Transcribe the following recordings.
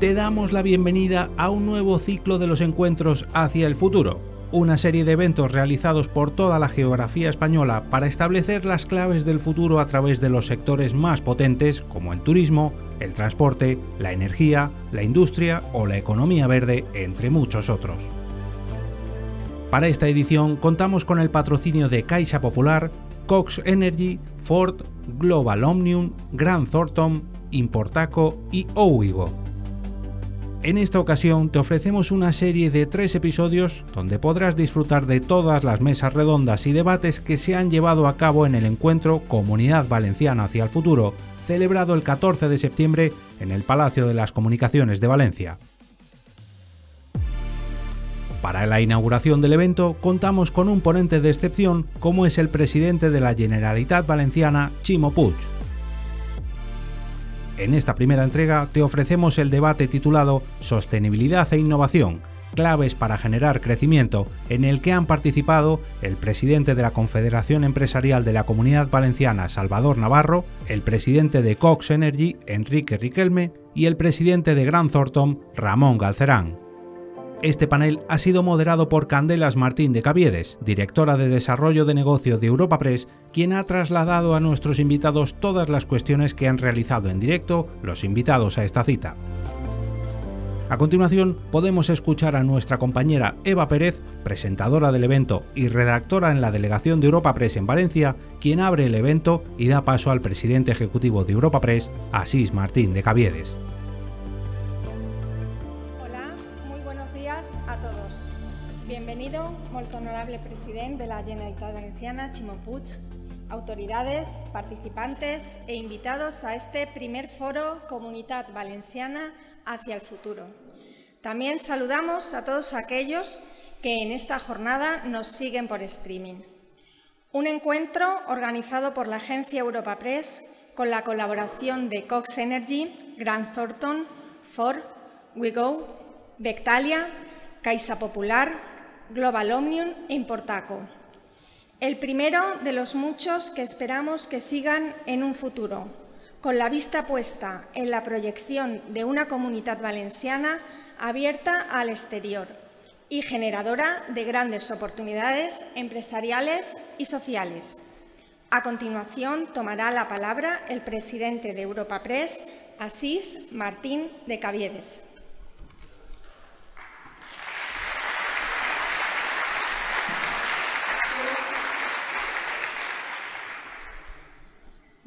te damos la bienvenida a un nuevo ciclo de los encuentros hacia el futuro, una serie de eventos realizados por toda la geografía española para establecer las claves del futuro a través de los sectores más potentes como el turismo, el transporte, la energía, la industria o la economía verde, entre muchos otros. Para esta edición contamos con el patrocinio de Caixa Popular, Cox Energy, Ford, Global Omnium, Grand Thornton, Importaco y Owigo. En esta ocasión te ofrecemos una serie de tres episodios donde podrás disfrutar de todas las mesas redondas y debates que se han llevado a cabo en el encuentro Comunidad Valenciana hacia el Futuro, celebrado el 14 de septiembre en el Palacio de las Comunicaciones de Valencia. Para la inauguración del evento contamos con un ponente de excepción como es el presidente de la Generalitat Valenciana, Chimo Puig en esta primera entrega te ofrecemos el debate titulado Sostenibilidad e Innovación, claves para generar crecimiento, en el que han participado el presidente de la Confederación Empresarial de la Comunidad Valenciana, Salvador Navarro, el presidente de Cox Energy, Enrique Riquelme, y el presidente de Gran Thornton, Ramón Galcerán. Este panel ha sido moderado por Candelas Martín de Caviedes, directora de Desarrollo de Negocio de Europa Press, quien ha trasladado a nuestros invitados todas las cuestiones que han realizado en directo los invitados a esta cita. A continuación, podemos escuchar a nuestra compañera Eva Pérez, presentadora del evento y redactora en la delegación de Europa Press en Valencia, quien abre el evento y da paso al presidente ejecutivo de Europa Press, Asís Martín de Caviedes. Molt honorable president de la Generalitat Valenciana, Chimo Puig, autoridades, participantes e invitados a este primer foro Comunidad Valenciana hacia el futuro. También saludamos a todos aquellos que en esta jornada nos siguen por streaming. Un encuentro organizado por la agencia Europa Press con la colaboración de Cox Energy, Grant Thornton, Ford, WeGo, Bectalia, Caixa Popular, Global Omnium e Importaco. El primero de los muchos que esperamos que sigan en un futuro, con la vista puesta en la proyección de una comunidad valenciana abierta al exterior y generadora de grandes oportunidades empresariales y sociales. A continuación tomará la palabra el presidente de Europa Press, Asís Martín de Caviedes.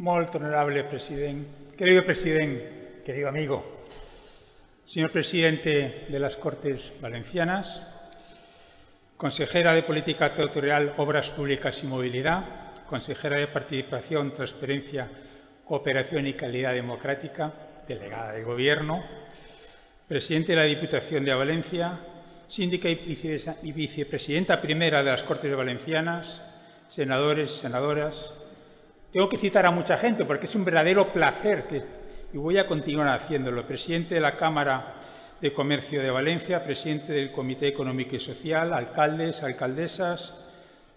Molt honorable presidente, querido presidente, querido amigo, señor presidente de las Cortes Valencianas, consejera de Política Territorial, Obras Públicas y Movilidad, consejera de Participación, Transparencia, Cooperación y Calidad Democrática, delegada del Gobierno, presidente de la Diputación de Valencia, síndica y vicepresidenta primera de las Cortes Valencianas, senadores, senadoras, tengo que citar a mucha gente porque es un verdadero placer y voy a continuar haciéndolo. Presidente de la Cámara de Comercio de Valencia, presidente del Comité Económico y Social, alcaldes, alcaldesas,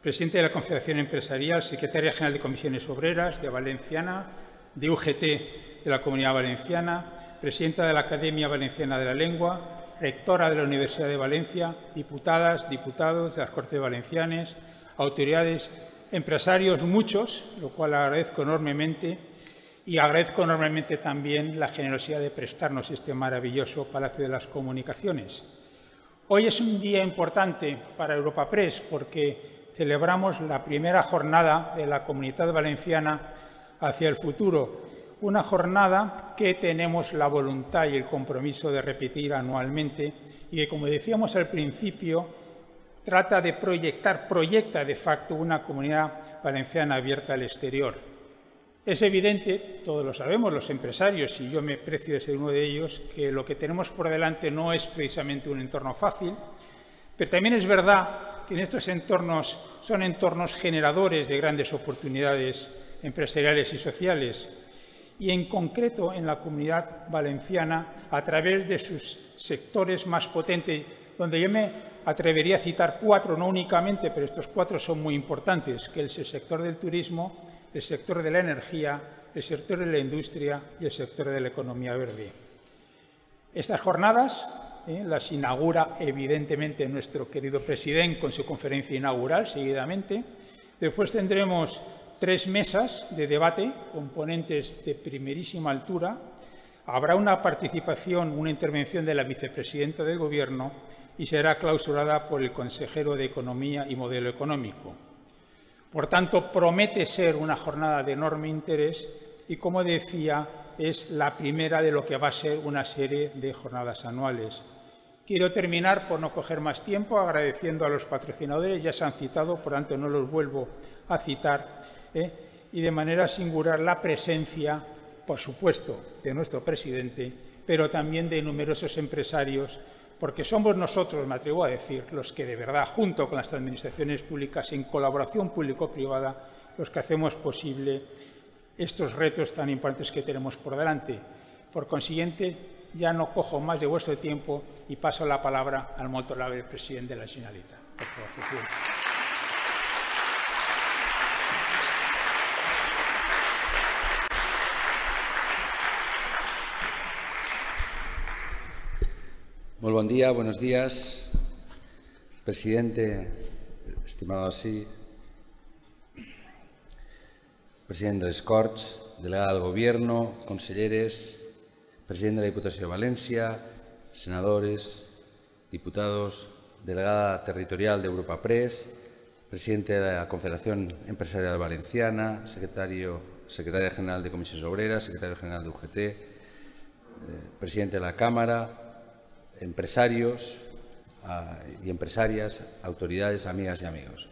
presidente de la Confederación Empresarial, secretaria general de Comisiones Obreras de Valenciana, de UGT de la Comunidad Valenciana, presidenta de la Academia Valenciana de la Lengua, rectora de la Universidad de Valencia, diputadas, diputados de las Cortes Valencianas, autoridades empresarios muchos, lo cual agradezco enormemente, y agradezco enormemente también la generosidad de prestarnos este maravilloso Palacio de las Comunicaciones. Hoy es un día importante para Europa Press porque celebramos la primera jornada de la Comunidad Valenciana hacia el futuro, una jornada que tenemos la voluntad y el compromiso de repetir anualmente y que, como decíamos al principio, trata de proyectar, proyecta de facto una comunidad valenciana abierta al exterior. Es evidente, todos lo sabemos, los empresarios, y yo me precio de ser uno de ellos, que lo que tenemos por delante no es precisamente un entorno fácil, pero también es verdad que en estos entornos son entornos generadores de grandes oportunidades empresariales y sociales, y en concreto en la comunidad valenciana a través de sus sectores más potentes, donde yo me atrevería a citar cuatro, no únicamente, pero estos cuatro son muy importantes, que es el sector del turismo, el sector de la energía, el sector de la industria y el sector de la economía verde. Estas jornadas ¿eh? las inaugura evidentemente nuestro querido presidente con su conferencia inaugural seguidamente. Después tendremos tres mesas de debate con ponentes de primerísima altura. Habrá una participación, una intervención de la vicepresidenta del Gobierno y será clausurada por el consejero de Economía y Modelo Económico. Por tanto, promete ser una jornada de enorme interés y, como decía, es la primera de lo que va a ser una serie de jornadas anuales. Quiero terminar, por no coger más tiempo, agradeciendo a los patrocinadores, ya se han citado, por tanto no los vuelvo a citar, ¿eh? y de manera singular la presencia, por supuesto, de nuestro presidente, pero también de numerosos empresarios, porque somos nosotros, me atrevo a decir, los que de verdad, junto con las administraciones públicas, en colaboración público-privada, los que hacemos posible estos retos tan importantes que tenemos por delante. Por consiguiente, ya no cojo más de vuestro tiempo y paso la palabra al molt honorable presidente de la Generalitat. Por favor, presidente. Muy buen día, buenos días, presidente, estimado así, presidente de Corts, delegada del Gobierno, conselleres, presidente de la Diputación de Valencia, senadores, diputados, delegada territorial de Europa Press, presidente de la Confederación Empresarial Valenciana, secretario, secretaria general de Comisiones Obreras, secretario general de UGT, eh, presidente de la Cámara, empresarios ah, y empresarias, autoridades, amigas y amigos.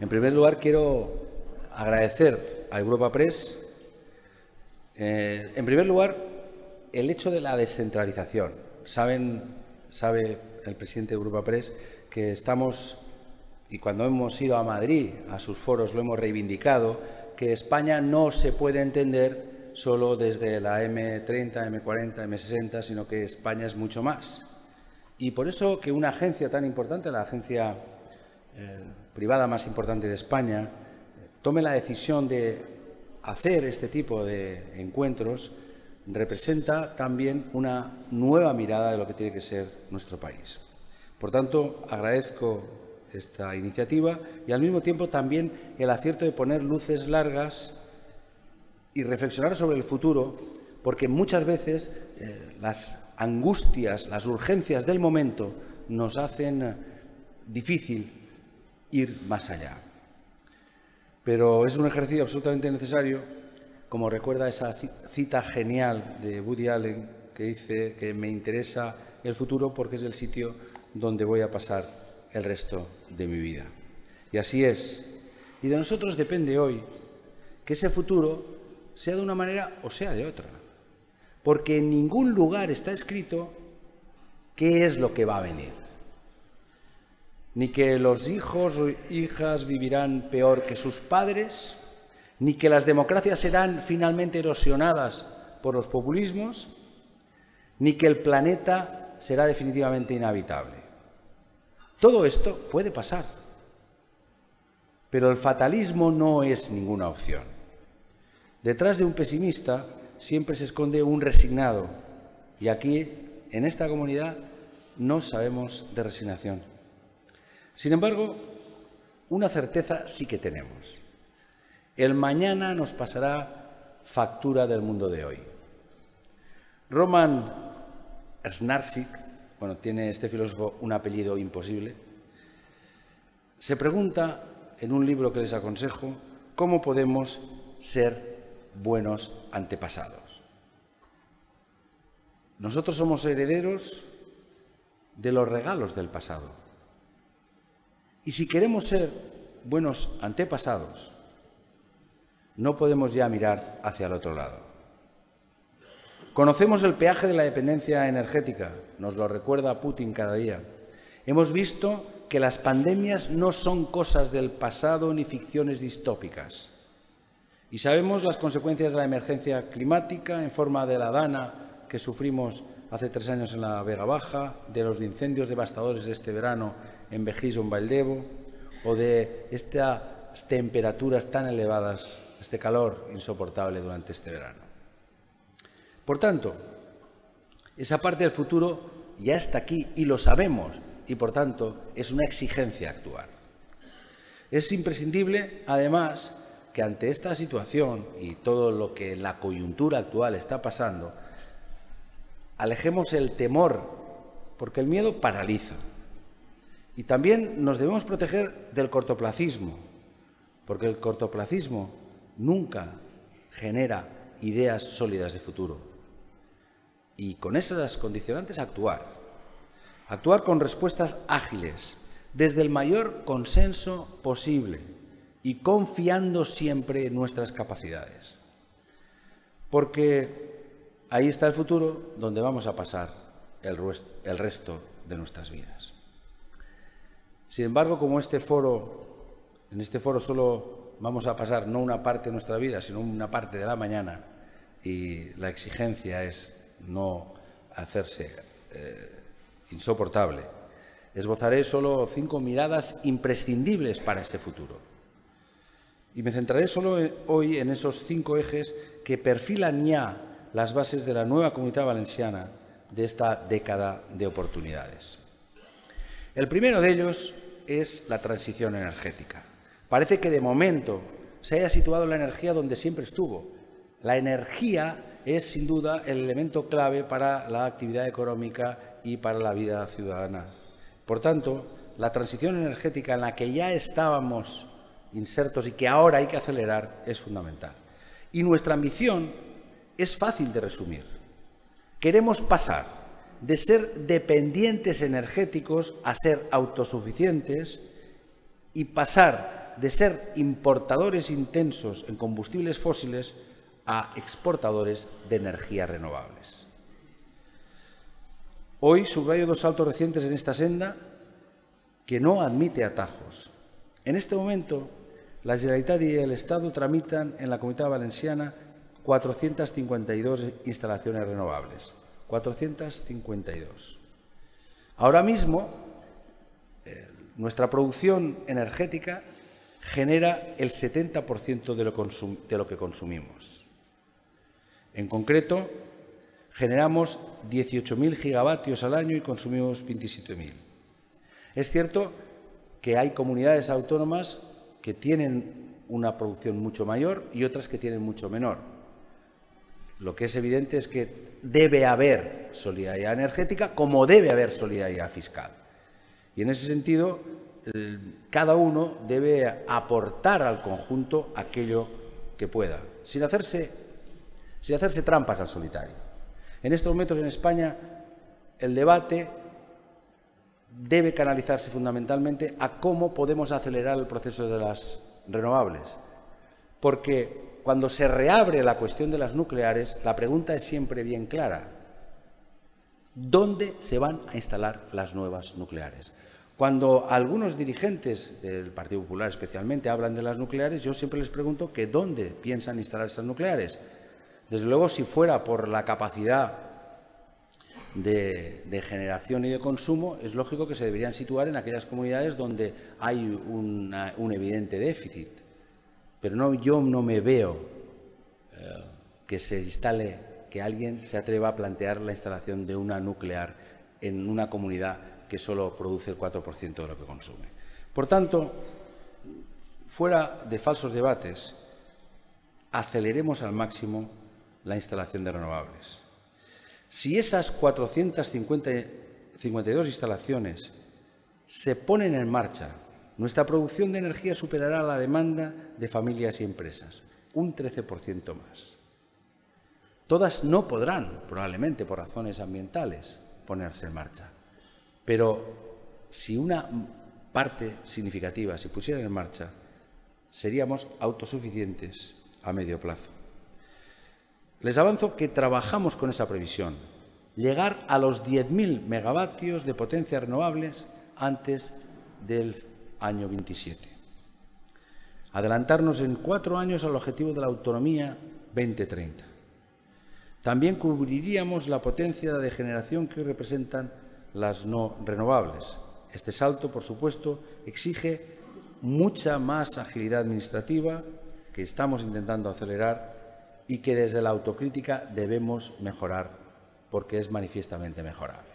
En primer lugar, quiero agradecer a Europa Press, eh, en primer lugar, el hecho de la descentralización. Saben, sabe el presidente de Europa Press que estamos, y cuando hemos ido a Madrid, a sus foros, lo hemos reivindicado, que España no se puede entender solo desde la M30, M40, M60, sino que España es mucho más. Y por eso que una agencia tan importante, la agencia eh, privada más importante de España, tome la decisión de hacer este tipo de encuentros, representa también una nueva mirada de lo que tiene que ser nuestro país. Por tanto, agradezco esta iniciativa y al mismo tiempo también el acierto de poner luces largas y reflexionar sobre el futuro, porque muchas veces eh, las angustias, las urgencias del momento nos hacen difícil ir más allá. Pero es un ejercicio absolutamente necesario como recuerda esa cita genial de Woody Allen que dice que me interesa el futuro porque es el sitio donde voy a pasar el resto de mi vida. Y así es. Y de nosotros depende hoy que ese futuro sea de una manera o sea de otra. Porque en ningún lugar está escrito qué es lo que va a venir. Ni que los hijos o hijas vivirán peor que sus padres, ni que las democracias serán finalmente erosionadas por los populismos, ni que el planeta será definitivamente inhabitable. Todo esto puede pasar, pero el fatalismo no es ninguna opción. Detrás de un pesimista siempre se esconde un resignado, y aquí, en esta comunidad, no sabemos de resignación. Sin embargo, una certeza sí que tenemos. El mañana nos pasará factura del mundo de hoy. Roman Snarsik, bueno, tiene este filósofo un apellido imposible, se pregunta en un libro que les aconsejo cómo podemos ser buenos antepasados. Nosotros somos herederos de los regalos del pasado. Y si queremos ser buenos antepasados, no podemos ya mirar hacia el otro lado. Conocemos el peaje de la dependencia energética, nos lo recuerda Putin cada día. Hemos visto que las pandemias no son cosas del pasado ni ficciones distópicas. Y sabemos las consecuencias de la emergencia climática en forma de la dana que sufrimos hace tres años en la Vega Baja, de los incendios devastadores de este verano en Vejizo, en Valdevo, o de estas temperaturas tan elevadas este calor insoportable durante este verano. Por tanto, Esa parte del futuro ya está aquí y lo sabemos y por tanto es una exigencia actuar. Es imprescindible, además, que ante esta situación y todo lo que la coyuntura actual está pasando, alejemos el temor, porque el miedo paraliza. Y también nos debemos proteger del cortoplacismo, porque el cortoplacismo nunca genera ideas sólidas de futuro. Y con esas condicionantes actuar. Actuar con respuestas ágiles, desde el mayor consenso posible y confiando siempre en nuestras capacidades. Porque ahí está el futuro donde vamos a pasar el, resto de nuestras vidas. Sin embargo, como este foro, en este foro solo vamos a pasar no una parte de nuestra vida, sino una parte de la mañana, y la exigencia es no hacerse eh, insoportable, esbozaré solo cinco miradas imprescindibles para ese futuro. Y me centraré solo hoy en esos cinco ejes que perfilan ya las bases de la nueva comunidad valenciana de esta década de oportunidades. El primero de ellos es la transición energética. Parece que de momento se haya situado la energía donde siempre estuvo. La energía es sin duda el elemento clave para la actividad económica y para la vida ciudadana. Por tanto, la transición energética en la que ya estábamos insertos y que ahora hay que acelerar es fundamental. Y nuestra ambición es fácil de resumir. Queremos pasar de ser dependientes energéticos a ser autosuficientes y pasar de ser importadores intensos en combustibles fósiles a exportadores de energías renovables. Hoy subrayo dos saltos recientes en esta senda que no admite atajos. En este momento, la Generalitat y el Estado tramitan en la Comunidad Valenciana 452 instalaciones renovables. 452. Ahora mismo, eh, nuestra producción energética genera el 70% de lo, de lo que consumimos. En concreto, generamos 18.000 gigavatios al año y consumimos 27.000. Es cierto que hay comunidades autónomas que tienen una producción mucho mayor y otras que tienen mucho menor. Lo que es evidente es que debe haber solidaridad energética como debe haber solidaridad fiscal. Y en ese sentido, cada uno debe aportar al conjunto aquello que pueda, sin hacerse, sin hacerse trampas al solitario. En estos momentos en España el debate debe canalizarse fundamentalmente a cómo podemos acelerar el proceso de las renovables. Porque cuando se reabre la cuestión de las nucleares, la pregunta es siempre bien clara. ¿Dónde se van a instalar las nuevas nucleares? Cuando algunos dirigentes del Partido Popular especialmente hablan de las nucleares, yo siempre les pregunto que dónde piensan instalar estas nucleares. Desde luego, si fuera por la capacidad de, generación y de consumo, es lógico que se deberían situar en aquellas comunidades donde hay un evidente déficit. Pero no, yo no me veo eh, que se instale, que alguien se atreva a plantear la instalación de una nuclear en una comunidad que solo produce el 4% de lo que consume. Por tanto, fuera de falsos debates, aceleremos al máximo la instalación de renovables. Si esas 452 instalaciones se ponen en marcha nuestra producción de energía superará la demanda de familias y empresas, un 13% más. Todas no podrán, probablemente por razones ambientales, ponerse en marcha. Pero si una parte significativa se pusiera en marcha, seríamos autosuficientes a medio plazo. Les avanzo que trabajamos con esa previsión, llegar a los 10.000 megavatios de potencia renovables antes del año 27. Adelantarnos en cuatro años al objetivo de la autonomía 2030. También cubriríamos la potencia de generación que representan las no renovables. Este salto, por supuesto, exige mucha más agilidad administrativa que estamos intentando acelerar y que desde la autocrítica debemos mejorar porque es manifiestamente mejorable.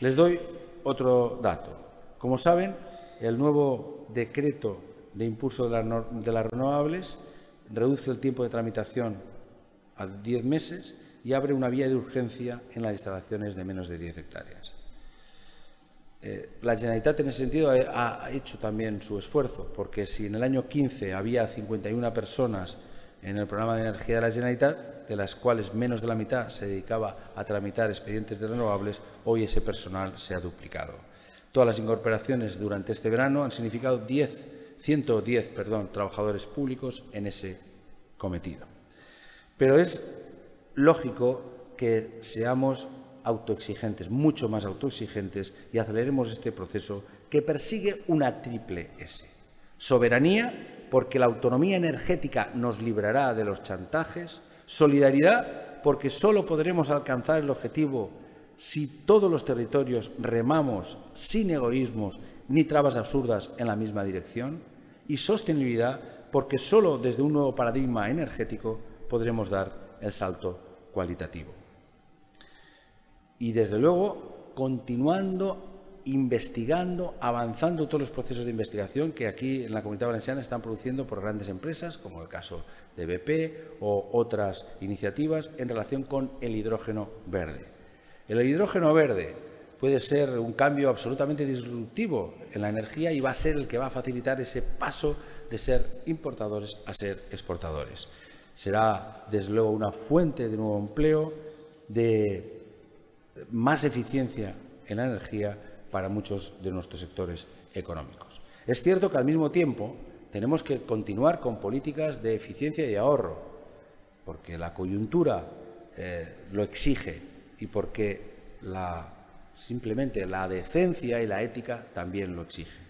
Les doy otro dato. Como saben, el nuevo decreto de impulso de, las renovables reduce el tiempo de tramitación a 10 meses y abre una vía de urgencia en las instalaciones de menos de 10 hectáreas. Eh, la Generalitat en ese sentido ha, hecho también su esfuerzo, porque si en el año 15 había 51 personas en el programa de energía de la Generalitat, de las cuales menos de la mitad se dedicaba a tramitar expedientes de renovables, hoy ese personal se ha duplicado. Todas las incorporaciones durante este verano han significado 10, 110 perdón, trabajadores públicos en ese cometido. Pero es lógico que seamos autoexigentes, mucho más autoexigentes, y aceleremos este proceso que persigue una triple S. Soberanía, porque la autonomía energética nos librará de los chantajes. Solidaridad, porque solo podremos alcanzar el objetivo si todos los territorios remamos sin egoísmos ni trabas absurdas en la misma dirección. Y sostenibilidad, porque solo desde un nuevo paradigma energético podremos dar el salto cualitativo y desde luego continuando investigando, avanzando todos los procesos de investigación que aquí en la Comunidad Valenciana están produciendo por grandes empresas, como el caso de BP o otras iniciativas en relación con el hidrógeno verde. El hidrógeno verde puede ser un cambio absolutamente disruptivo en la energía y va a ser el que va a facilitar ese paso de ser importadores a ser exportadores. Será, desde luego, una fuente de nuevo empleo, de más eficiencia en la energía para muchos de nuestros sectores económicos. Es cierto que al mismo tiempo tenemos que continuar con políticas de eficiencia y ahorro, porque la coyuntura eh, lo exige y porque simplemente la decencia y la ética también lo exigen.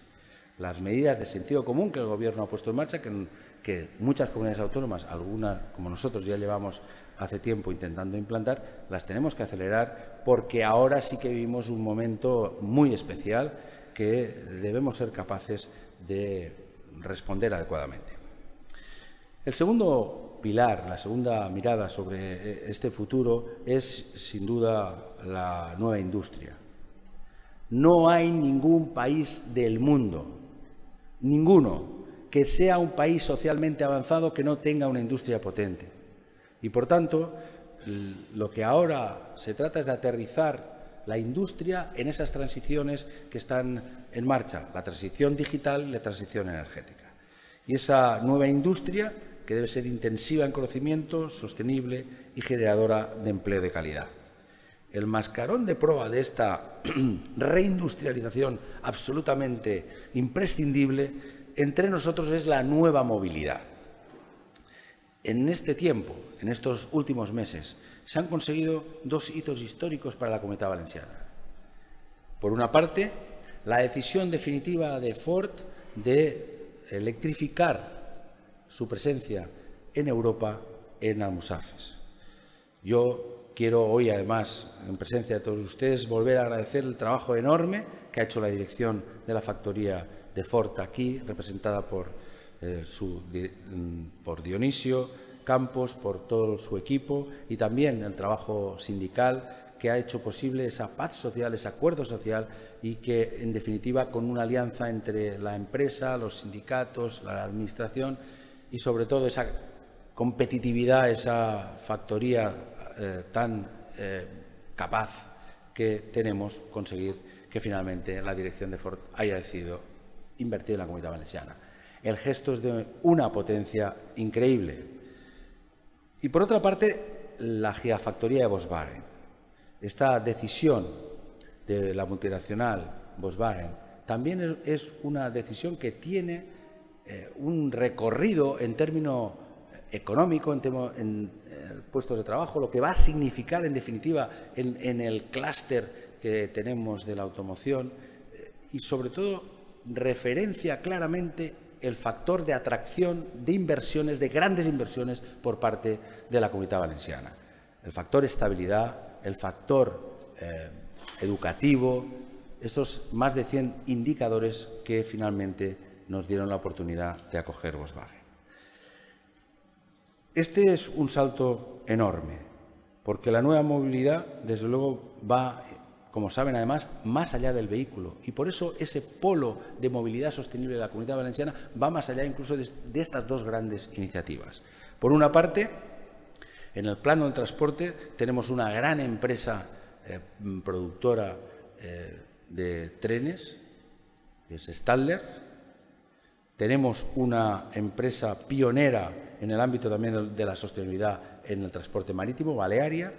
Las medidas de sentido común que el Gobierno ha puesto en marcha, que, que muchas comunidades autónomas, algunas como nosotros ya llevamos hace tiempo intentando implantar, las tenemos que acelerar porque ahora sí que vivimos un momento muy especial que debemos ser capaces de responder adecuadamente. El segundo pilar, la segunda mirada sobre este futuro es, sin duda, la nueva industria. No hay ningún país del mundo, ninguno, que sea un país socialmente avanzado que no tenga una industria potente. Y por tanto, lo que ahora se trata es de aterrizar la industria en esas transiciones que están en marcha, la transición digital la transición energética. Y esa nueva industria que debe ser intensiva en conocimiento, sostenible y generadora de empleo de calidad. El mascarón de proa de esta reindustrialización absolutamente imprescindible entre nosotros es la nueva movilidad. En este tiempo, en estos últimos meses, se han conseguido dos hitos históricos para la Comunidad Valenciana. Por una parte, la decisión definitiva de Ford de electrificar su presencia en Europa en Almusafes. Yo quiero hoy, además, en presencia de todos ustedes, volver a agradecer el trabajo enorme que ha hecho la dirección de la factoría de Ford aquí, representada por eh, mm, por Dionisio Campos, por todo su equipo y también el trabajo sindical que ha hecho posible esa paz social, ese acuerdo social y que, en definitiva, con una alianza entre la empresa, los sindicatos, la administración y, sobre todo, esa competitividad, esa factoría eh, tan eh, capaz que tenemos, conseguir que finalmente la dirección de Ford haya decidido invertir en la comunidad valenciana el gesto es de una potencia increíble. Y por otra parte, la gigafactoría de Volkswagen. Esta decisión de la multinacional Volkswagen también es, una decisión que tiene eh, un recorrido en términos económico, en, en eh, puestos de trabajo, lo que va a significar en definitiva en, en el clúster que tenemos de la automoción eh, y sobre todo referencia claramente el factor de atracción de inversiones, de grandes inversiones por parte de la comunidad valenciana. El factor estabilidad, el factor eh, educativo, estos más de 100 indicadores que finalmente nos dieron la oportunidad de acoger Volkswagen. Este es un salto enorme porque la nueva movilidad, desde luego, va, como saben además, más allá del vehículo. Y por eso ese polo de movilidad sostenible de la Comunidad Valenciana va más allá incluso de, estas dos grandes iniciativas. Por una parte, en el plano del transporte tenemos una gran empresa eh, productora eh, de trenes, que es Stadler. Tenemos una empresa pionera en el ámbito también de la sostenibilidad en el transporte marítimo, Balearia,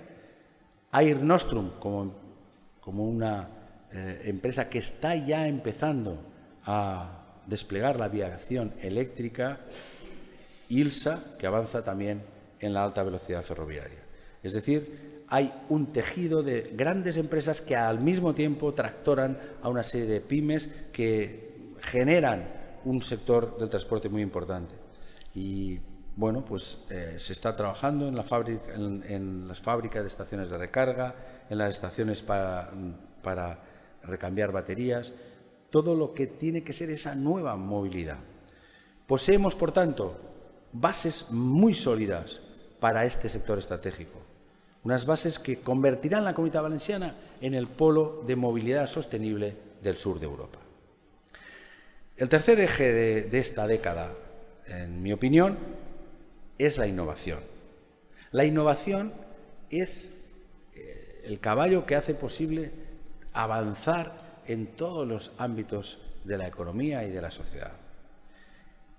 Air Nostrum como, como una eh, empresa que está ya empezando a desplegar la aviación eléctrica, ILSA, que avanza también en la alta velocidad ferroviaria. Es decir, hay un tejido de grandes empresas que al mismo tiempo tractoran a una serie de pymes que generan un sector del transporte muy importante. Y bueno, pues eh, se está trabajando en, la fábrica, en, las fábricas de estaciones de recarga, en las estaciones para, para recambiar baterías, todo lo que tiene que ser esa nueva movilidad. Poseemos, por tanto, bases muy sólidas para este sector estratégico. Unas bases que convertirán la Comunidad Valenciana en el polo de movilidad sostenible del sur de Europa. El tercer eje de, de esta década, en mi opinión, es la innovación. La innovación es el caballo que hace posible avanzar en todos los ámbitos de la economía y de la sociedad.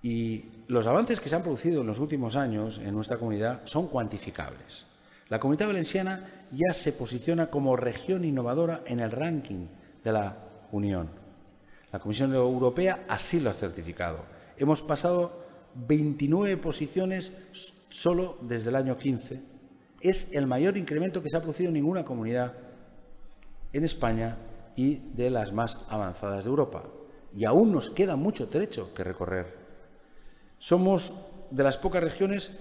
Y los avances que se han producido en los últimos años en nuestra comunidad son cuantificables. La comunidad valenciana ya se posiciona como región innovadora en el ranking de la Unión. La Comisión Europea así lo ha certificado. Hemos pasado 29 posiciones solo desde el año 15. Es el mayor incremento que se ha producido en ninguna comunidad en España y de las más avanzadas de Europa. Y aún nos queda mucho trecho que recorrer. Somos de las pocas regiones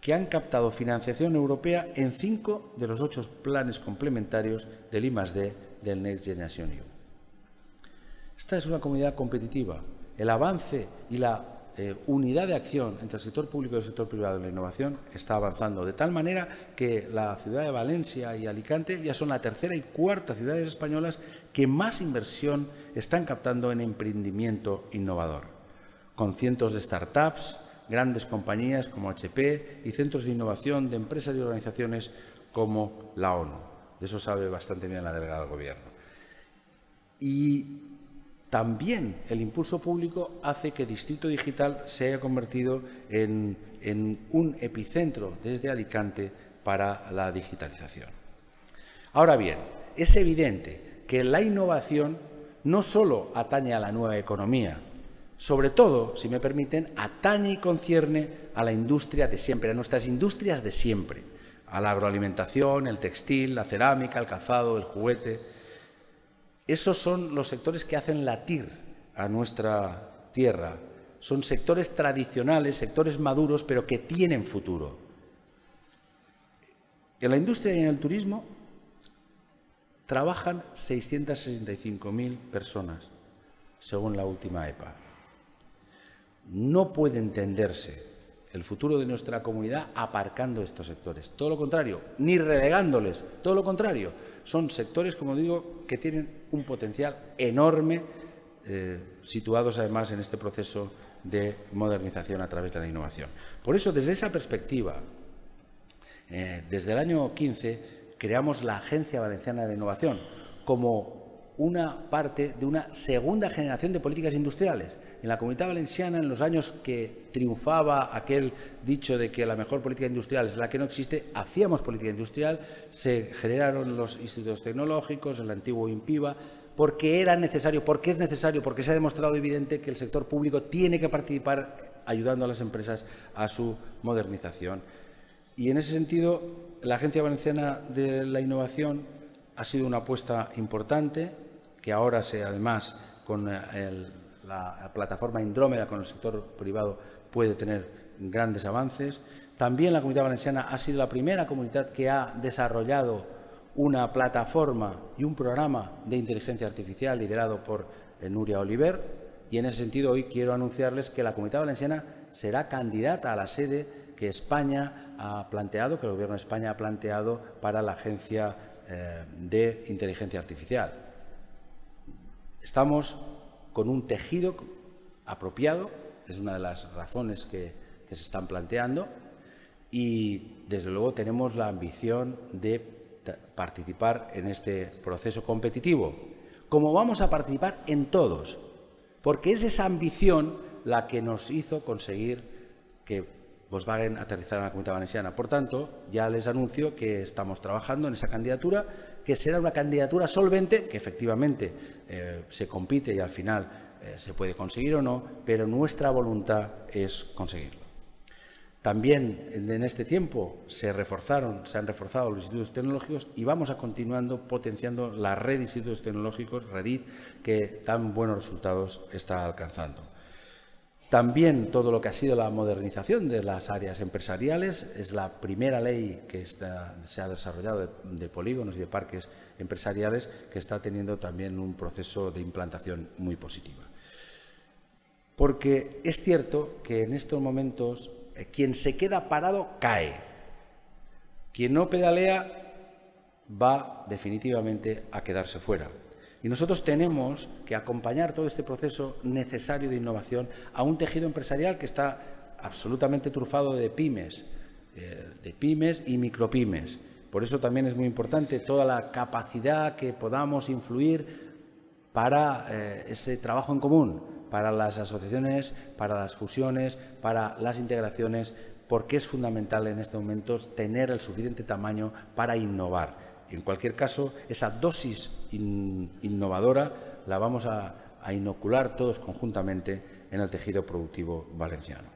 que han captado financiación europea en cinco de los ocho planes complementarios del I+D del Next Generation EU. Esta es una comunidad competitiva. El avance y la eh, unidad de acción entre el sector público y el sector privado en la innovación está avanzando, de tal manera que la ciudad de Valencia y Alicante ya son la tercera y cuarta ciudades españolas que más inversión están captando en emprendimiento innovador, con cientos de startups, grandes compañías como HP y centros de innovación de empresas y organizaciones como la ONU. De eso sabe bastante bien la delegada del Gobierno. Y también el impulso público hace que Distrito Digital se haya convertido en, un epicentro desde Alicante para la digitalización. Ahora bien, es evidente que la innovación no solo atañe a la nueva economía, sobre todo, si me permiten, atañe y concierne a la industria de siempre, a nuestras industrias de siempre, a la agroalimentación, el textil, la cerámica, el calzado, el juguete. Esos son los sectores que hacen latir a nuestra tierra. Son sectores tradicionales, sectores maduros, pero que tienen futuro. En la industria y en el turismo trabajan 665.000 personas, según la última EPA. No puede entenderse el futuro de nuestra comunidad aparcando estos sectores. Todo lo contrario, ni relegándoles, todo lo contrario. Son sectores, como digo, que tienen un potencial enorme, eh, situados además en este proceso de modernización a través de la innovación. Por eso, desde esa perspectiva, eh, desde el año 15, creamos la Agencia Valenciana de Innovación como una parte de una segunda generación de políticas industriales. En la comunidad valenciana, en los años que triunfaba aquel dicho de que la mejor política industrial es la que no existe, hacíamos política industrial, se generaron los institutos tecnológicos, el antiguo INPIVA, porque era necesario, porque es necesario, porque se ha demostrado evidente que el sector público tiene que participar ayudando a las empresas a su modernización. Y en ese sentido, la Agencia Valenciana de la Innovación ha sido una apuesta importante que ahora se, además, con eh, la plataforma Indrómeda con el sector privado puede tener grandes avances. También la Comunidad Valenciana ha sido la primera comunidad que ha desarrollado una plataforma y un programa de inteligencia artificial liderado por eh, Nuria Oliver. Y en ese sentido hoy quiero anunciarles que la Comunidad Valenciana será candidata a la sede que España ha planteado, que el Gobierno de España ha planteado para la Agencia eh, de Inteligencia Artificial. Estamos con un tejido apropiado, es una de las razones que, se están planteando, y desde luego tenemos la ambición de participar en este proceso competitivo, como vamos a participar en todos, porque es esa ambición la que nos hizo conseguir que Volkswagen aterrizara en la Comunidad Valenciana. Por tanto, ya les anuncio que estamos trabajando en esa candidatura, que será una candidatura solvente, que efectivamente eh, se compite y al final eh, se puede conseguir o no, pero nuestra voluntad es conseguirlo. También en este tiempo se reforzaron, se han reforzado los institutos tecnológicos y vamos a continuando potenciando la red de institutos tecnológicos, REDIT, que tan buenos resultados está alcanzando. También todo lo que ha sido la modernización de las áreas empresariales es la primera ley que se ha desarrollado de, polígonos y de parques empresariales que está teniendo también un proceso de implantación muy positiva. Porque es cierto que en estos momentos eh, quien se queda parado cae. Quien no pedalea va definitivamente a quedarse fuera. Y nosotros tenemos que acompañar todo este proceso necesario de innovación a un tejido empresarial que está absolutamente trufado de pymes, eh, de pymes y micropymes. Por eso también es muy importante toda la capacidad que podamos influir para eh, ese trabajo en común, para las asociaciones, para las fusiones, para las integraciones, porque es fundamental en estos momentos tener el suficiente tamaño para innovar. En cualquier caso, esa dosis innovadora la vamos a, inocular todos conjuntamente en el tejido productivo valenciano.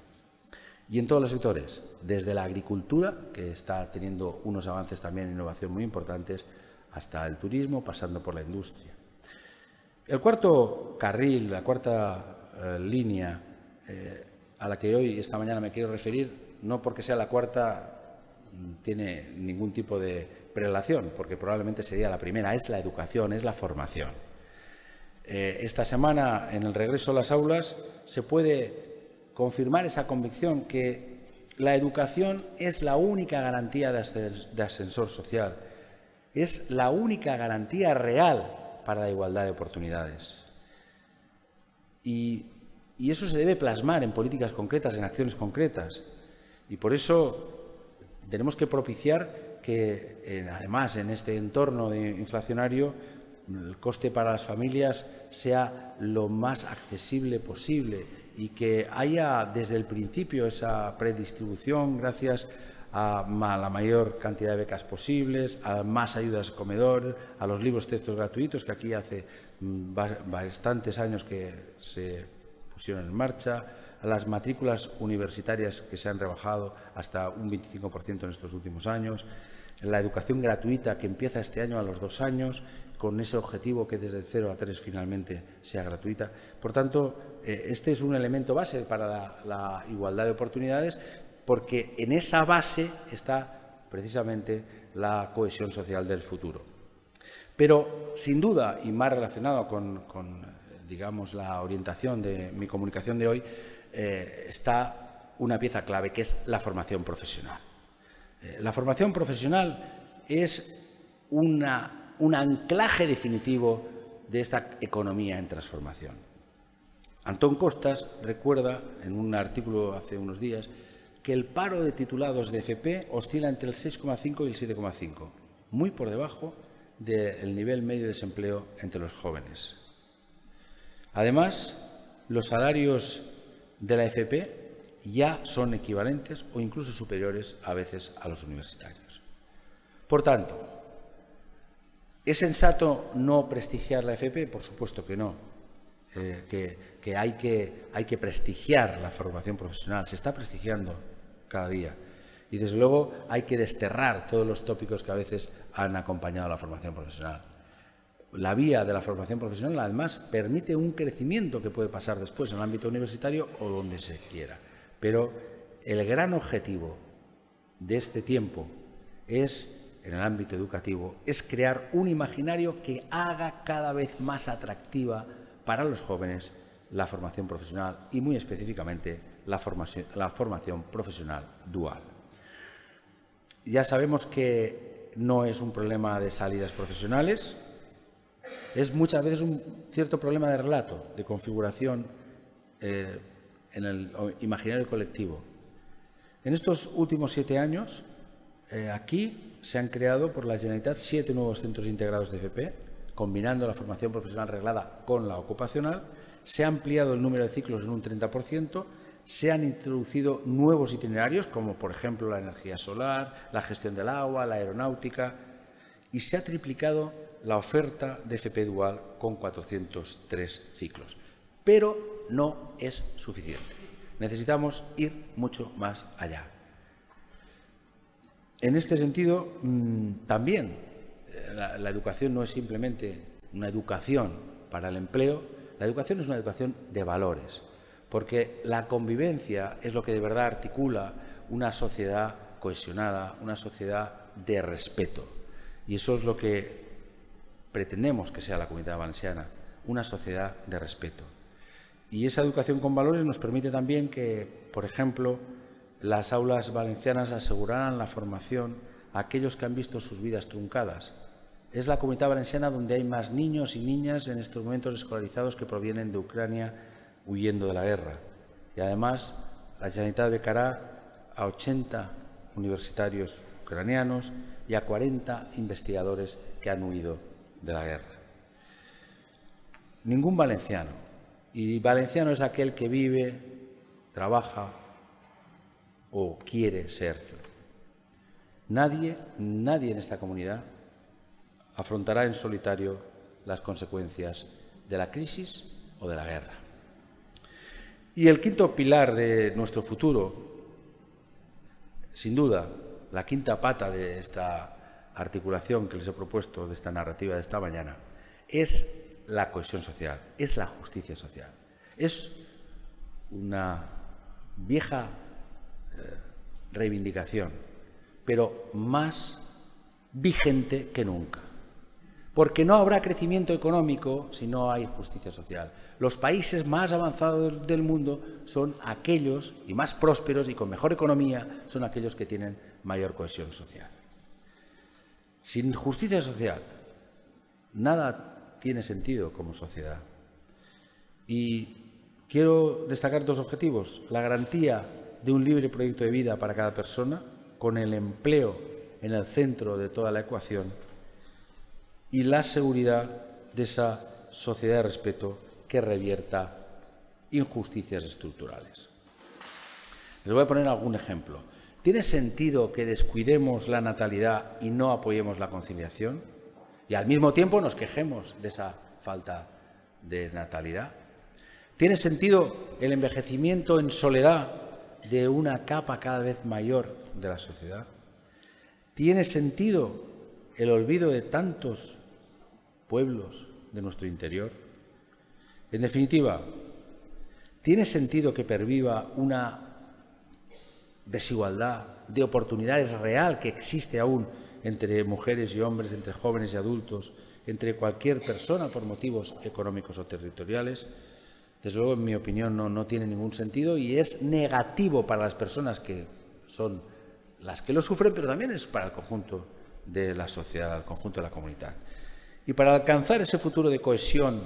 Y en todos los sectores, desde la agricultura, que está teniendo unos avances también en innovación muy importantes, hasta el turismo, pasando por la industria. El cuarto carril, la cuarta eh, línea eh, a la que hoy, esta mañana, me quiero referir, no porque sea la cuarta, tiene ningún tipo de prelación, porque probablemente sería la primera, es la educación, es la formación. Eh, esta semana, en el regreso a las aulas, se puede confirmar esa convicción que la educación es la única garantía de ascensor social, es la única garantía real para la igualdad de oportunidades. Y, eso se debe plasmar en políticas concretas, en acciones concretas. Y por eso tenemos que propiciar que, además, en este entorno inflacionario, el coste para las familias sea lo más accesible posible y que haya desde el principio esa predistribución gracias a la mayor cantidad de becas posibles, a más ayudas comedor, a los libros textos gratuitos, que aquí hace mm, bastantes años que se pusieron en marcha, a las matrículas universitarias que se han rebajado hasta un 25% en estos últimos años, la educación gratuita que empieza este año a los dos años, con ese objetivo que desde 0 a 3 finalmente sea gratuita. Por tanto, eh, este es un elemento base para la igualdad de oportunidades, porque en esa base está precisamente la cohesión social del futuro. Pero, sin duda, y más relacionado con, digamos, la orientación de mi comunicación de hoy, eh, está una pieza clave, que es la formación profesional. Eh, la formación profesional es un anclaje definitivo de esta economía en transformación. Antón Costas recuerda en un artículo hace unos días que el paro de titulados de FP oscila entre el 6,5 y el 7,5, muy por debajo del nivel medio de desempleo entre los jóvenes. Además, los salarios de la FP ya son equivalentes o incluso superiores a veces a los universitarios. Por tanto, ¿es sensato no prestigiar la FP? Por supuesto que no. Eh, que, hay que hay que prestigiar la formación profesional. Se está prestigiando cada día. Y desde luego hay que desterrar todos los tópicos que a veces han acompañado a la formación profesional. La vía de la formación profesional, además, permite un crecimiento que puede pasar después en el ámbito universitario o donde se quiera. Pero el gran objetivo de este tiempo es, en el ámbito educativo, es crear un imaginario que haga cada vez más atractiva para los jóvenes la formación profesional y muy específicamente la formación, profesional dual. Ya sabemos que no es un problema de salidas profesionales, es muchas veces un cierto problema de relato, de configuración eh, en el imaginario colectivo. En estos últimos siete años, eh, aquí se han creado por la Generalitat siete nuevos centros integrados de FP, combinando la formación profesional reglada con la ocupacional. Se ha ampliado el número de ciclos en un 30%, se han introducido nuevos itinerarios, como por ejemplo la energía solar, la gestión del agua, la aeronáutica, y se ha triplicado la oferta de FP Dual con 403 ciclos. Pero no es suficiente. Necesitamos ir mucho más allá. En este sentido, mm, también eh, la, la, educación no es simplemente una educación para el empleo, la educación es una educación de valores, porque la convivencia es lo que de verdad articula una sociedad cohesionada, una sociedad de respeto. Y eso es lo que pretendemos que sea la comunidad valenciana, una sociedad de respeto. Y esa educación con valores nos permite también que, por ejemplo, las aulas valencianas aseguraran la formación a aquellos que han visto sus vidas truncadas. Es la comunidad valenciana donde hay más niños y niñas en estos momentos escolarizados que provienen de Ucrania huyendo de la guerra. Y además, la Generalitat becará a 80 universitarios ucranianos y a 40 investigadores que han huido de la guerra. Ningún valenciano y valenciano es aquel que vive, trabaja o quiere ser. Nadie, nadie en esta comunidad afrontará en solitario las consecuencias de la crisis o de la guerra. Y el quinto pilar de nuestro futuro, sin duda, la quinta pata de esta articulación que les he propuesto, de esta narrativa de esta mañana, es la cohesión social, es la justicia social. Es una vieja eh, reivindicación, pero más vigente que nunca. Porque no habrá crecimiento económico si no hay justicia social. Los países más avanzados del mundo son aquellos, y más prósperos y con mejor economía, son aquellos que tienen mayor cohesión social. Sin justicia social, nada tiene sentido como sociedad. Y quiero destacar dos objetivos. La garantía de un libre proyecto de vida para cada persona, con el empleo en el centro de toda la ecuación, y la seguridad de esa sociedad de respeto que revierta injusticias estructurales. Les voy a poner algún ejemplo. ¿Tiene sentido que descuidemos la natalidad y no apoyemos la conciliación? Y al mismo tiempo nos quejemos de esa falta de natalidad. ¿Tiene sentido el envejecimiento en soledad de una capa cada vez mayor de la sociedad? ¿Tiene sentido el olvido de tantos pueblos de nuestro interior? En definitiva, ¿tiene sentido que perviva una desigualdad de oportunidades real que existe aún entre mujeres y hombres, entre jóvenes y adultos, entre cualquier persona por motivos económicos o territoriales, desde luego, en mi opinión, no, no tiene ningún sentido y es negativo para las personas que son las que lo sufren, pero también es para el conjunto de la sociedad, el conjunto de la comunidad. Y para alcanzar ese futuro de cohesión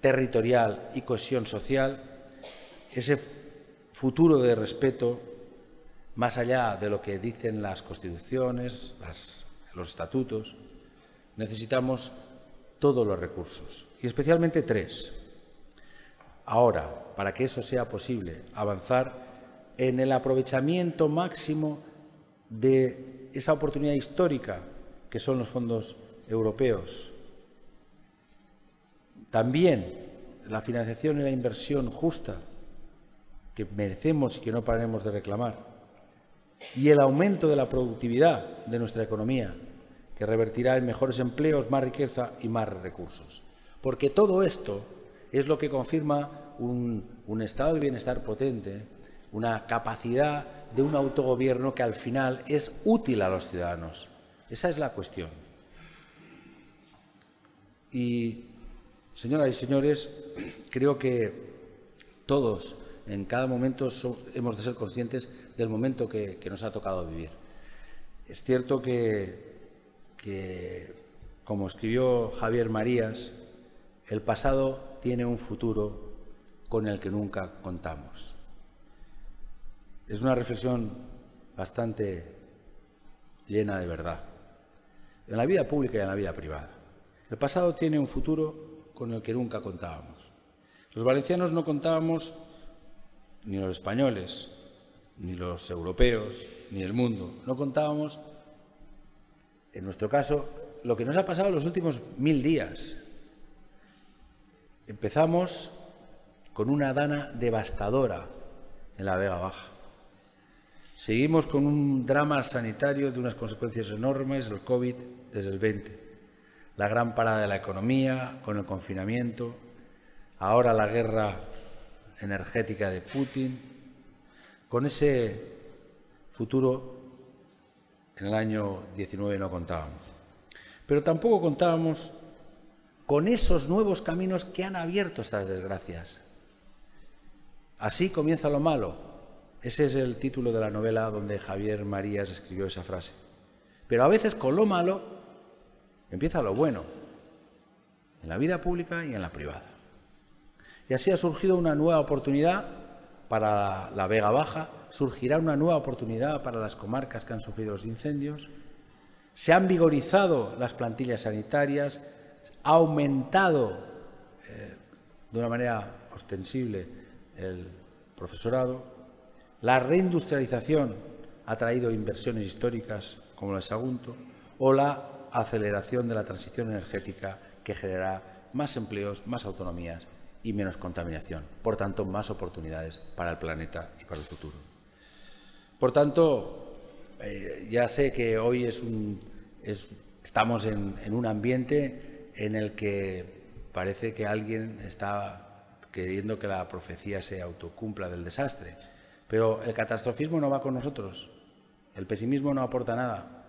territorial y cohesión social, ese futuro de respeto, más allá de lo que dicen las constituciones, los estatutos, necesitamos todos los recursos, y especialmente tres. Ahora, para que eso sea posible, avanzar en el aprovechamiento máximo de esa oportunidad histórica que son los fondos europeos. También la financiación y la inversión justa que merecemos y que no pararemos de reclamar y el aumento de la productividad de nuestra economía, que revertirá en mejores empleos, más riqueza y más recursos. Porque todo esto es lo que confirma un, estado de bienestar potente, una capacidad de un autogobierno que al final es útil a los ciudadanos. Esa es la cuestión. Y, señoras y señores, creo que todos en cada momento hemos de ser conscientes del momento que, nos ha tocado vivir. Es cierto que, como escribió Javier Marías, el pasado tiene un futuro con el que nunca contamos. Es una reflexión bastante llena de verdad, en la vida pública y en la vida privada. El pasado tiene un futuro con el que nunca contábamos. Los valencianos no contábamos, ni los españoles, ni los europeos, ni el mundo, no contábamos, en nuestro caso, lo que nos ha pasado los últimos mil días. Empezamos con una dana devastadora en la Vega Baja. Seguimos con un drama sanitario de unas consecuencias enormes, el COVID desde el 20, la gran parada de la economía con el confinamiento, ahora la guerra energética de Putin, con ese futuro en el año 19 no contábamos. Pero tampoco contábamos con esos nuevos caminos que han abierto estas desgracias. Así comienza lo malo, ese es el título de la novela donde Javier Marías escribió esa frase. Pero a veces con lo malo empieza lo bueno, en la vida pública y en la privada. Y así ha surgido una nueva oportunidad para la Vega Baja, surgirá una nueva oportunidad para las comarcas que han sufrido los incendios, se han vigorizado las plantillas sanitarias, ha aumentado eh, de una manera ostensible el profesorado, la reindustrialización ha traído inversiones históricas como la de Sagunto o la aceleración de la transición energética que generará más empleos, más autonomías y menos contaminación. Por tanto, más oportunidades para el planeta y para el futuro. Por tanto, eh, ya sé que hoy es un, estamos en, en un ambiente en el que parece que alguien está queriendo que la profecía se autocumpla del desastre. Pero el catastrofismo no va con nosotros, el pesimismo no aporta nada.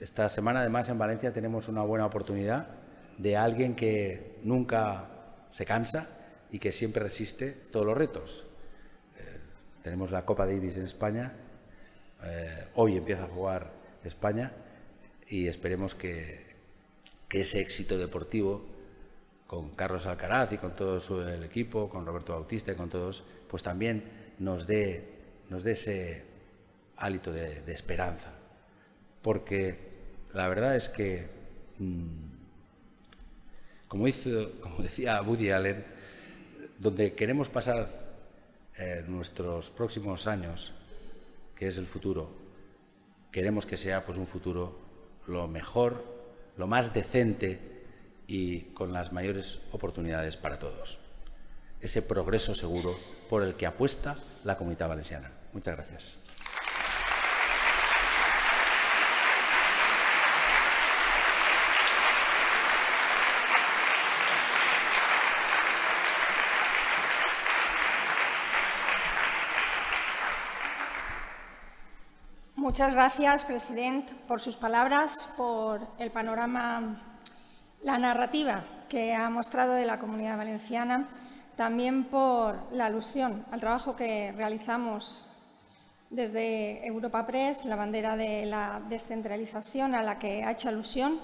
Esta semana, además, en Valencia tenemos una buena oportunidad de alguien que nunca se cansa y que siempre resiste todos los retos. Eh, tenemos la Copa Davis en España, eh, hoy empieza a jugar España y esperemos que, que, ese éxito deportivo con Carlos Alcaraz y con todo su, el equipo, con Roberto Bautista y con todos, pues también nos dé, nos dé ese hálito de, esperanza. Porque la verdad es que, mm, como, decía Woody Allen, donde queremos pasar eh, nuestros próximos años, que es el futuro, queremos que sea pues, un futuro lo mejor, lo más decente y con las mayores oportunidades para todos. Ese progreso seguro por el que apuesta la comunidad valenciana. Muchas gracias. Muchas gracias, presidente, por sus palabras, por el panorama, la narrativa que ha mostrado de la comunidad valenciana también por la alusión al trabajo que realizamos desde Europa Press, la bandera de la descentralización a la que ha hecho alusión.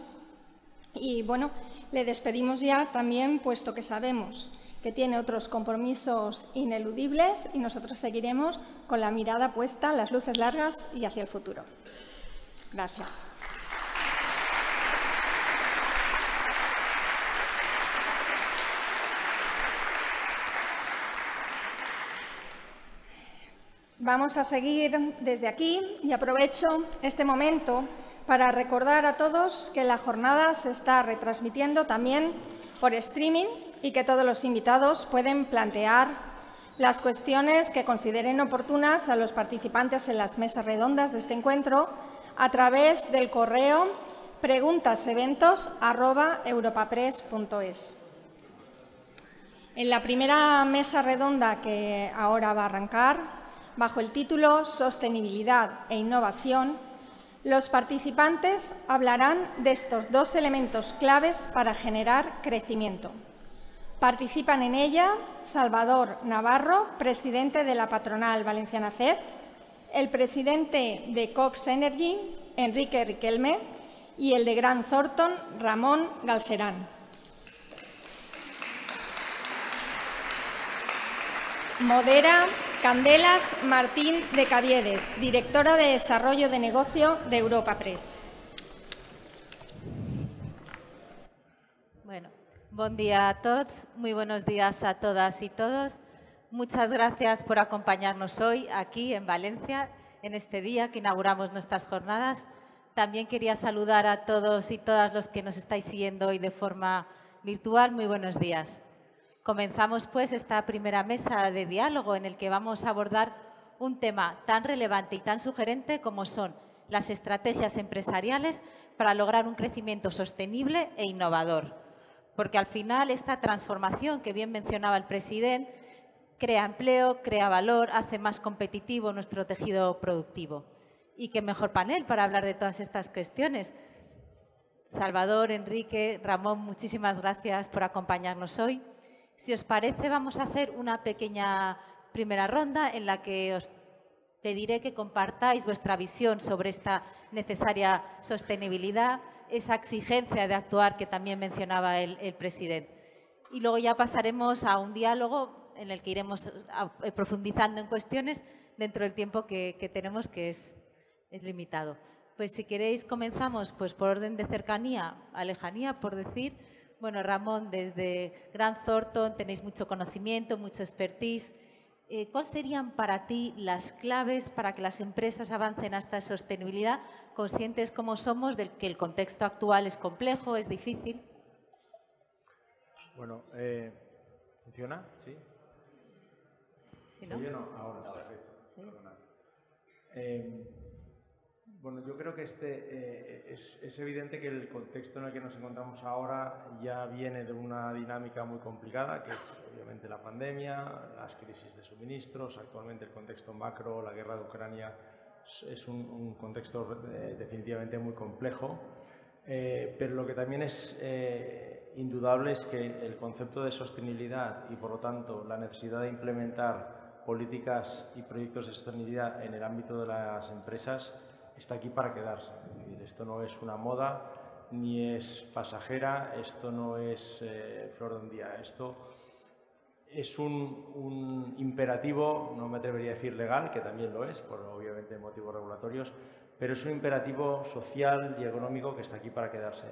Y bueno, le despedimos ya también, puesto que sabemos que tiene otros compromisos ineludibles y nosotros seguiremos con la mirada puesta, las luces largas y hacia el futuro. Gracias. Vamos a seguir desde aquí y aprovecho este momento para recordar a todos que la jornada se está retransmitiendo también por streaming y que todos los invitados pueden plantear las cuestiones que consideren oportunas a los participantes en las mesas redondas de este encuentro a través del correo preguntaseventos.europapress.es. En la primera mesa redonda que ahora va a arrancar, bajo el título Sostenibilidad e Innovación, los participantes hablarán de estos dos elementos claves para generar crecimiento. Participan en ella Salvador Navarro, presidente de la patronal Valenciana CEP, el presidente de Cox Energy, Enrique Riquelme, y el de Gran Thornton, Ramón Galcerán. Modera Candelas Martín de Caviedes, directora de Desarrollo de Negocio de Europa Press. Bueno, buen día a todos, muy buenos días a todas y todos. Muchas gracias por acompañarnos hoy aquí en Valencia, en este día que inauguramos nuestras jornadas. También quería saludar a todos y todas los que nos estáis siguiendo hoy de forma virtual. Muy buenos días. Comenzamos pues esta primera mesa de diálogo en el que vamos a abordar un tema tan relevante y tan sugerente como son las estrategias empresariales para lograr un crecimiento sostenible e innovador. Porque al final esta transformación que bien mencionaba el presidente crea empleo, crea valor, hace más competitivo nuestro tejido productivo. Y qué mejor panel para hablar de todas estas cuestiones. Salvador, Enrique, Ramón, muchísimas gracias por acompañarnos hoy. Si os parece, vamos a hacer una pequeña primera ronda en la que os pediré que compartáis vuestra visión sobre esta necesaria sostenibilidad, esa exigencia de actuar que también mencionaba el, presidente. Y luego ya pasaremos a un diálogo en el que iremos eh, profundizando en cuestiones dentro del tiempo que, tenemos, que es, es limitado. Pues si queréis comenzamos pues por orden de cercanía a lejanía, por decir, bueno, Ramón, desde Gran Thornton tenéis mucho conocimiento, mucho expertise. Eh, ¿Cuáles serían para ti las claves para que las empresas avancen hasta sostenibilidad, conscientes como somos de que el contexto actual es complejo, es difícil? Bueno, eh, ¿funciona? Sí. ¿Sí no? Ahora, perfecto. ¿Sí? Eh, bueno, yo creo que este, eh, es, evidente que el contexto en el que nos encontramos ahora ya viene de una dinámica muy complicada, que es obviamente la pandemia, las crisis de suministros, actualmente el contexto macro, la guerra de Ucrania, es un, contexto eh, definitivamente muy complejo, eh, pero lo que también es indudable es que el concepto de sostenibilidad y, por lo tanto, la necesidad de implementar políticas y proyectos de sostenibilidad en el ámbito de las empresas está aquí para quedarse. esto no es una moda ni es pasajera, esto no es eh, flor de un día, esto es un, imperativo, no me atrevería a decir legal, que también lo es, por obviamente motivos regulatorios, pero es un imperativo social y económico que está aquí para quedarse.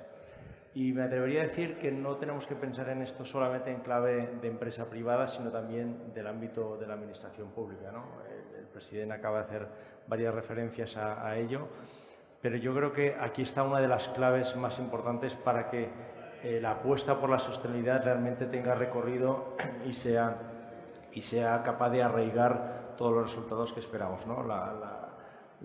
Y me atrevería a decir que no tenemos que pensar en esto solamente en clave de empresa privada, sino también del ámbito de la administración pública. ¿no? El, presidente acaba de hacer varias referencias a, ello, pero yo creo que aquí está una de las claves más importantes para que eh, la apuesta por la sostenibilidad realmente tenga recorrido y sea, y sea capaz de arraigar todos los resultados que esperamos. ¿no?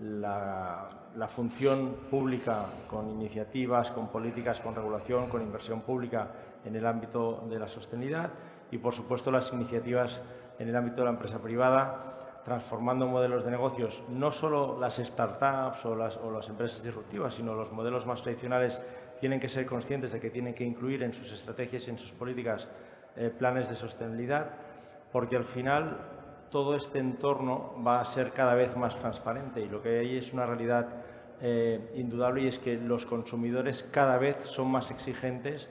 La, función pública con iniciativas, con políticas, con regulación, con inversión pública en el ámbito de la sostenibilidad y, por supuesto, las iniciativas en el ámbito de la empresa privada, transformando modelos de negocios, no solo las startups o las, empresas disruptivas, sino los modelos más tradicionales tienen que ser conscientes de que tienen que incluir en sus estrategias y en sus políticas eh, planes de sostenibilidad, porque al final todo este entorno va a ser cada vez más transparente y lo que hay es una realidad eh, indudable y es que los consumidores cada vez son más exigentes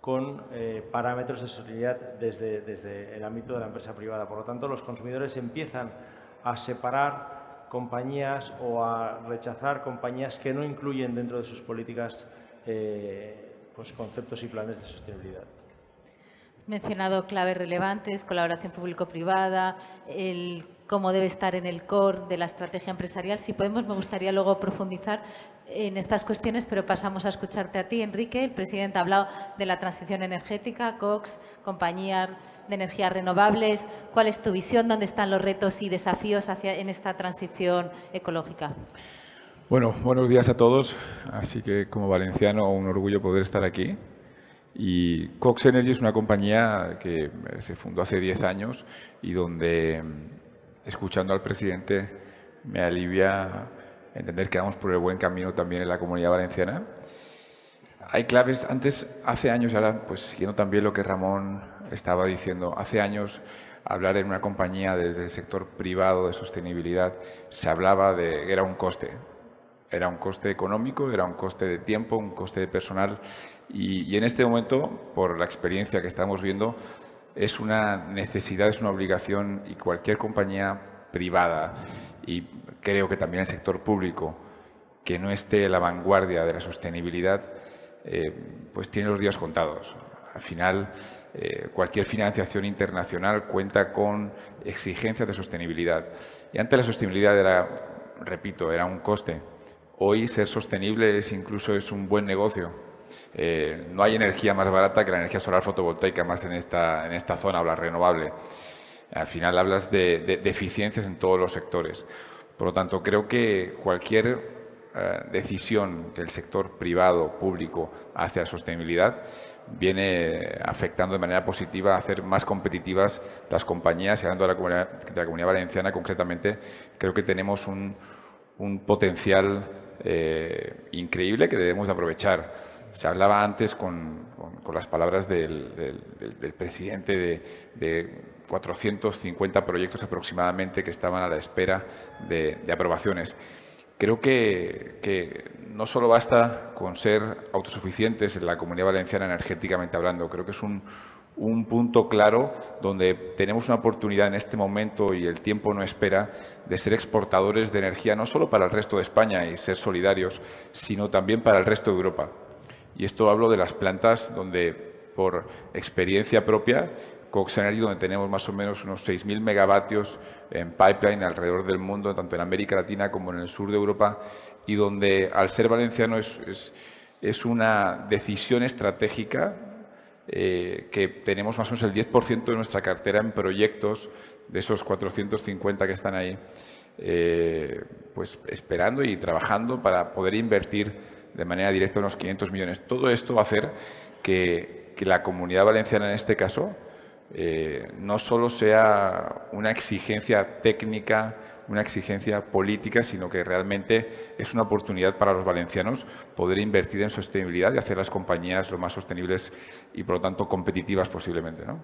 con eh, parámetros de sostenibilidad desde, el ámbito de la empresa privada. Por lo tanto, los consumidores empiezan a separar compañías o a rechazar compañías que no incluyen dentro de sus políticas eh, pues conceptos y planes de sostenibilidad mencionado claves relevantes, colaboración público-privada, el cómo debe estar en el core de la estrategia empresarial. Si podemos, me gustaría luego profundizar en estas cuestiones, pero pasamos a escucharte a ti, Enrique. El presidente ha hablado de la transición energética, Cox, compañía de energías renovables. ¿Cuál es tu visión? ¿Dónde están los retos y desafíos hacia, en esta transición ecológica? Bueno, buenos días a todos. Así que como valenciano, un orgullo poder estar aquí. Y Cox Energy es una compañía que eh, se fundó hace 10 años y donde, mm, escuchando al presidente, me alivia entender que vamos por el buen camino también en la comunidad valenciana. Hay claves, antes, hace años, ahora, pues siguiendo también lo que Ramón estaba diciendo, hace años hablar en una compañía desde el sector privado de sostenibilidad se hablaba de que era un coste. Era un coste económico, era un coste de tiempo, un coste de personal y, en este momento, por la experiencia que estamos viendo, es una necesidad, es una obligación y cualquier compañía privada y creo que también el sector público que no esté a la vanguardia de la sostenibilidad, eh, pues tiene los días contados. Al final, eh, cualquier financiación internacional cuenta con exigencias de sostenibilidad. Y antes la sostenibilidad era, repito, era un coste. Hoy ser sostenible es incluso es un buen negocio. Eh, no hay energía más barata que la energía solar fotovoltaica, más en esta, en esta zona o la renovable. Al final hablas de, de eficiencias en todos los sectores. Por lo tanto, creo que cualquier eh, decisión del sector privado, público, hacia la sostenibilidad, viene afectando de manera positiva a hacer más competitivas las compañías. Y hablando de la comunidad, valenciana, concretamente, creo que tenemos un, potencial eh, increíble que debemos de aprovechar. Se hablaba antes con, las palabras del, presidente de, de, 450 proyectos aproximadamente que estaban a la espera de aprobaciones. Creo que, no solo basta con ser autosuficientes en la comunidad valenciana energéticamente hablando, creo que es un, punto claro donde tenemos una oportunidad en este momento y el tiempo no espera de ser exportadores de energía no solo para el resto de España y ser solidarios, sino también para el resto de Europa. Y esto hablo de las plantas donde, por experiencia propia, Cox donde tenemos más o menos unos 6.000 megavatios en pipeline alrededor del mundo, tanto en América Latina como en el sur de Europa, y donde al ser valenciano es, es, una decisión estratégica eh, que tenemos más o menos el 10% de nuestra cartera en proyectos de esos 450 que están ahí, eh, pues esperando y trabajando para poder invertir de manera directa unos 500 millones. Todo esto va a hacer que, que la comunidad valenciana en este caso eh, no solo sea una exigencia técnica, una exigencia política, sino que realmente es una oportunidad para los valencianos poder invertir en sostenibilidad y hacer las compañías lo más sostenibles y, por lo tanto, competitivas posiblemente. ¿no?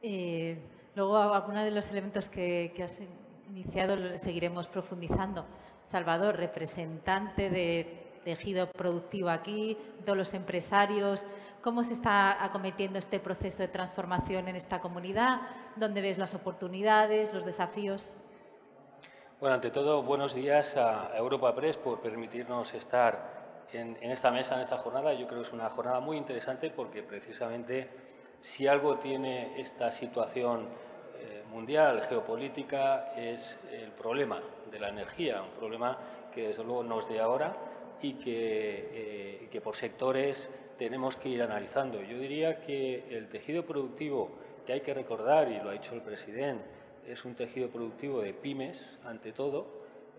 Eh, luego, algunos de los elementos que, que has iniciado seguiremos profundizando. Salvador, representante de tejido productivo aquí, todos los empresarios, ¿Cómo se está acometiendo este proceso de transformación en esta comunidad? ¿Dónde ves las oportunidades, los desafíos? Bueno, ante todo, buenos días a Europa Press por permitirnos estar en, esta mesa, en esta jornada. Yo creo que es una jornada muy interesante porque precisamente si algo tiene esta situación eh, mundial, geopolítica, es el problema de la energía, un problema que desde luego nos de ahora y que, eh, que por sectores tenemos que ir analizando. Yo diría que el tejido productivo que hay que recordar, y lo ha dicho el presidente, es un tejido productivo de pymes, ante todo,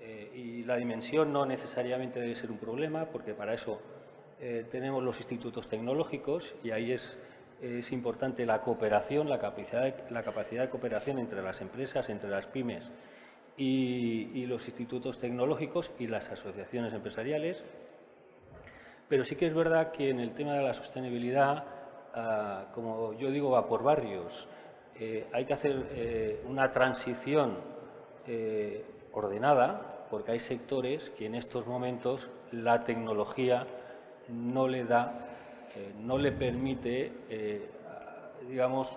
eh, y la dimensión no necesariamente debe ser un problema, porque para eso eh, tenemos los institutos tecnológicos y ahí es, es importante la cooperación, la capacidad, la capacidad de cooperación entre las empresas, entre las pymes y, los institutos tecnológicos y las asociaciones empresariales. Pero sí que es verdad que en el tema de la sostenibilidad, ah, como yo digo, va por barrios. Eh, hay que hacer eh, una transición eh, ordenada, porque hay sectores que en estos momentos la tecnología no le da, no le permite, digamos,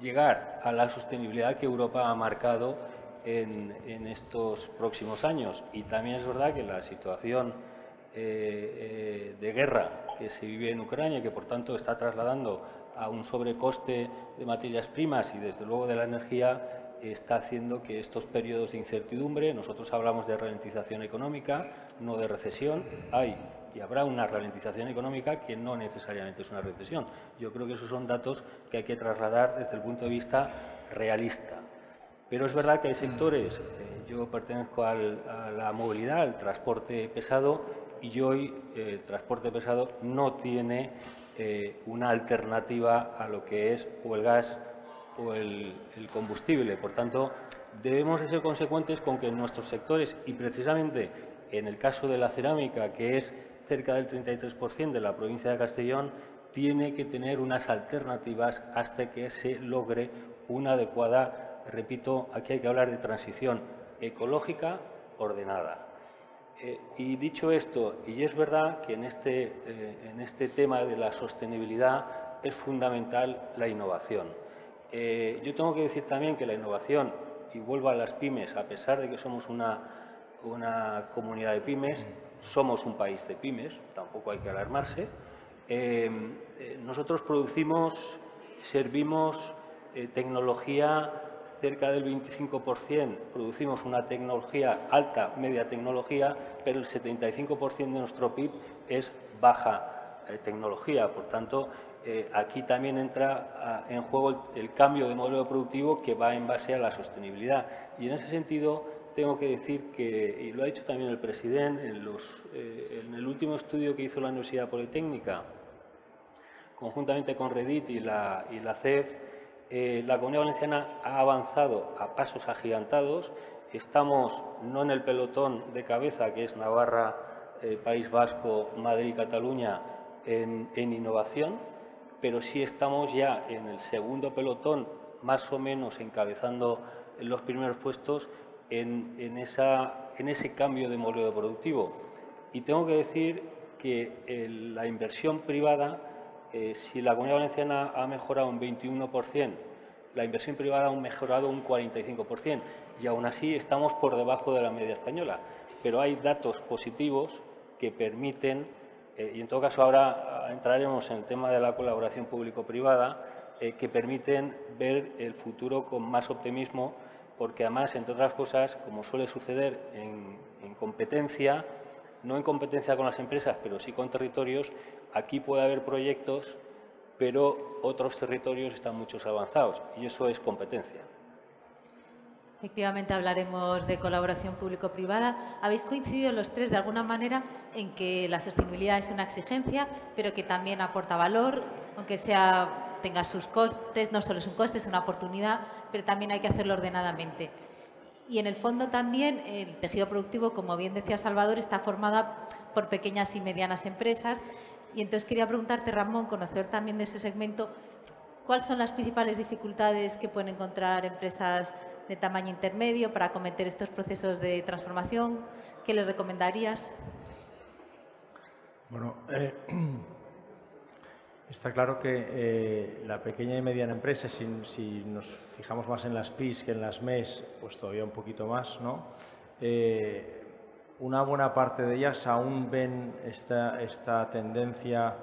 llegar a la sostenibilidad que Europa ha marcado en, estos próximos años. Y también es verdad que la situación eh, eh, de guerra que se vive en Ucrania que por tanto está trasladando a un sobrecoste de materias primas y desde luego de la energía está haciendo que estos periodos de incertidumbre, nosotros hablamos de ralentización económica, no de recesión, hay y habrá una ralentización económica que no necesariamente es una recesión. Yo creo que esos son datos que hay que trasladar desde el punto de vista realista. Pero es verdad que hay sectores, eh, yo pertenezco a la movilidad, al transporte pesado, y hoy eh, el transporte pesado no tiene eh, una alternativa a lo que es o el gas o el, combustible. Por tanto, debemos ser consecuentes con que en nuestros sectores, y precisamente en el caso de la cerámica, que es cerca del 33% de la provincia de Castellón, tiene que tener unas alternativas hasta que se logre una adecuada, repito, aquí hay que hablar de transición ecológica ordenada. Eh, y dicho esto, y es verdad que en este, eh, en este tema de la sostenibilidad es fundamental la innovación. Eh, yo tengo que decir también que la innovación, y vuelvo a las pymes, a pesar de que somos una, una comunidad de pymes, somos un país de pymes, tampoco hay que alarmarse, nosotros producimos, servimos tecnología cerca del 25% producimos una tecnología alta, media tecnología, pero el 75% de nuestro PIB es baja eh, tecnología. Por tanto, eh, aquí también entra ah, en juego el, cambio de modelo productivo que va en base a la sostenibilidad. Y en ese sentido, tengo que decir que, y lo ha dicho también el presidente, en, eh, el último estudio que hizo la Universidad Politécnica, conjuntamente con Redit y la CEF, eh, la Comunidad Valenciana ha avanzado a pasos agigantados. Estamos no en el pelotón de cabeza, que es Navarra, eh, País Vasco, Madrid y Cataluña, en, innovación, pero sí estamos ya en el segundo pelotón, más o menos encabezando los primeros puestos en, ese cambio de modelo productivo. Y tengo que decir que eh, la inversión privada eh, si la Comunidad Valenciana ha mejorado un 21%, la inversión privada ha mejorado un 45% y aún así estamos por debajo de la media española. Pero hay datos positivos que permiten, eh, y en todo caso ahora entraremos en el tema de la colaboración público-privada, eh, que permiten ver el futuro con más optimismo, porque además, entre otras cosas, como suele suceder en competencia, no en competencia con las empresas, pero sí con territorios, aquí puede haber proyectos, pero otros territorios están mucho avanzados y eso es competencia. Efectivamente, hablaremos de colaboración público-privada. Habéis coincidido los tres, de alguna manera, en que la sostenibilidad es una exigencia, pero que también aporta valor, aunque sea, tenga sus costes, no solo es un coste, es una oportunidad, pero también hay que hacerlo ordenadamente. Y en el fondo también el tejido productivo, como bien decía Salvador, está formada por pequeñas y medianas empresas. Y entonces quería preguntarte, Ramón, conocer también de ese segmento, ¿cuáles son las principales dificultades que pueden encontrar empresas de tamaño intermedio para acometer estos procesos de transformación? ¿Qué les recomendarías? Bueno, eh, Está claro que eh, la pequeña y mediana empresa, si, nos fijamos más en las PIS que en las MES, pues todavía un poquito más, ¿no? Eh, una buena parte de ellas aún ven esta, esta tendencia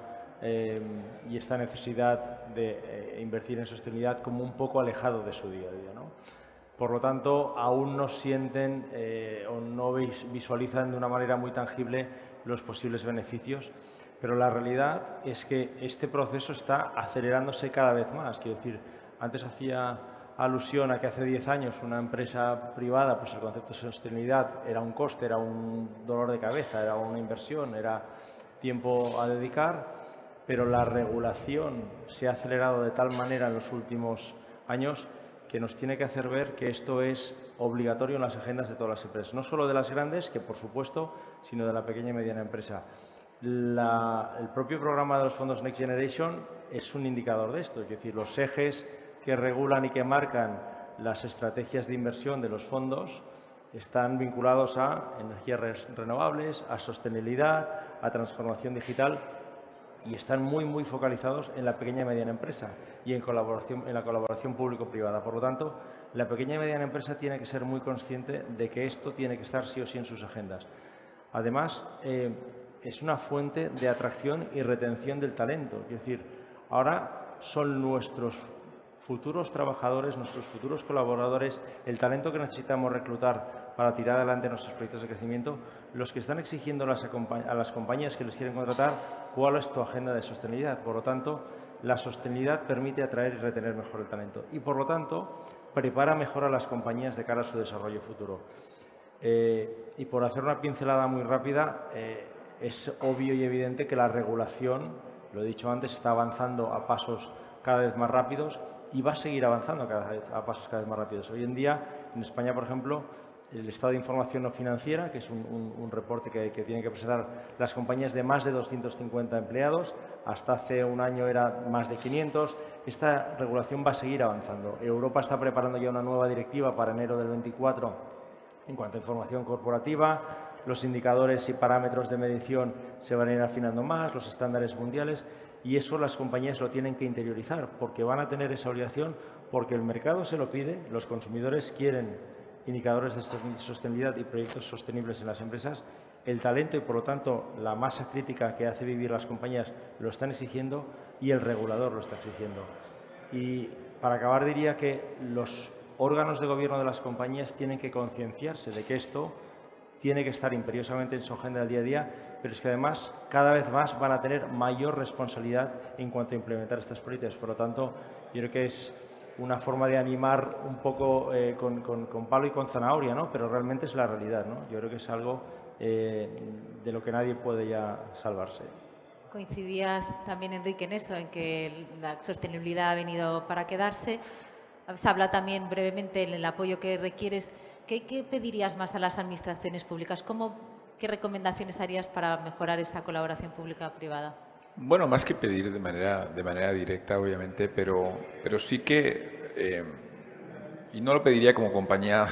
eh, y esta necesidad de invertir en sostenibilidad como un poco alejado de su día a día. ¿no? Por lo tanto, aún no sienten o no visualizan de una manera muy tangible los posibles beneficios pero la realidad es que este proceso está acelerándose cada vez más. Quiero decir, antes hacía alusión a que hace 10 años una empresa privada, pues el concepto de sostenibilidad era un coste, era un dolor de cabeza, era una inversión, era tiempo a dedicar, pero la regulación se ha acelerado de tal manera en los últimos años que nos tiene que hacer ver que esto es obligatorio en las agendas de todas las empresas, no solo de las grandes, que por supuesto, sino de la pequeña y mediana empresa. El propio programa de los fondos Next Generation es un indicador de esto, es decir, los ejes que regulan y que marcan las estrategias de inversión de los fondos están vinculados a energías renovables, a sostenibilidad, a transformación digital y están muy, muy focalizados en la pequeña y mediana empresa y en, colaboración, en la colaboración público-privada. Por lo tanto, la pequeña y mediana empresa tiene que ser muy consciente de que esto tiene que estar sí o sí en sus agendas. Además, eh, es una fuente de atracción y retención del talento. Es decir, ahora son nuestros futuros trabajadores, nuestros futuros colaboradores, el talento que necesitamos reclutar para tirar adelante nuestros proyectos de crecimiento, los que están exigiendo a las compañías que les quieren contratar cuál es tu agenda de sostenibilidad. Por lo tanto, la sostenibilidad permite atraer y retener mejor el talento y, por lo tanto, prepara mejor a las compañías de cara a su desarrollo futuro. Eh, y por hacer una pincelada muy rápida, eh, es obvio y evidente que la regulación, lo he dicho antes, está avanzando a pasos cada vez más rápidos y va a seguir avanzando a pasos cada vez más rápidos. Hoy en día, en España, por ejemplo, el estado de información no financiera, que es un, reporte que, que, tienen que presentar las compañías de más de 250 empleados. Hasta hace un año era más de 500. Esta regulación va a seguir avanzando. Europa está preparando ya una nueva directiva para enero del 24 en cuanto a información corporativa. Los indicadores y parámetros de medición se van a ir afinando más, los estándares mundiales, y eso las compañías lo tienen que interiorizar, porque van a tener esa obligación, porque el mercado se lo pide, los consumidores quieren indicadores de sostenibilidad y proyectos sostenibles en las empresas, el talento y, por lo tanto, la masa crítica que hace vivir las compañías lo están exigiendo y el regulador lo está exigiendo. Y para acabar diría que los órganos de gobierno de las compañías tienen que concienciarse de que esto tiene que estar imperiosamente en su agenda del día a día, pero es que además cada vez más van a tener mayor responsabilidad en cuanto a implementar estas políticas. Por lo tanto, yo creo que es una forma de animar un poco eh, con, palo y con zanahoria, ¿no? pero realmente es la realidad. ¿no? Yo creo que es algo eh, de lo que nadie puede ya salvarse. Coincidías también, Enrique, en eso, en que la sostenibilidad ha venido para quedarse. Se habla también brevemente en el apoyo que requieres. ¿Qué, qué pedirías más a las administraciones públicas? ¿Cómo, ¿Qué recomendaciones harías para mejorar esa colaboración pública-privada? Bueno, más que pedir de manera, de manera directa, obviamente, pero, pero sí que, eh, y no lo pediría como compañía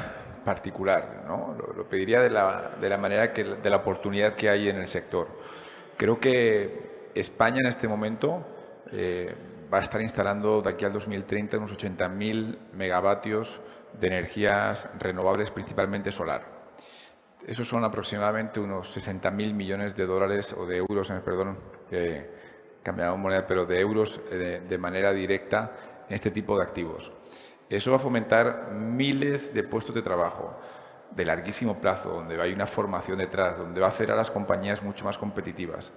particular, ¿no? lo, pediría de la, de la manera que, de la oportunidad que hay en el sector. Creo que España en este momento eh, va a estar instalando de aquí al 2030 unos 80.000 megavatios de energías renovables, principalmente solar. Esos son aproximadamente unos 60.000 millones de dólares o de euros, eh, perdón, eh, cambiamos moneda, pero de euros eh, de, manera directa en este tipo de activos. Eso va a fomentar miles de puestos de trabajo de larguísimo plazo, donde hay una formación detrás, donde va a hacer a las compañías mucho más competitivas.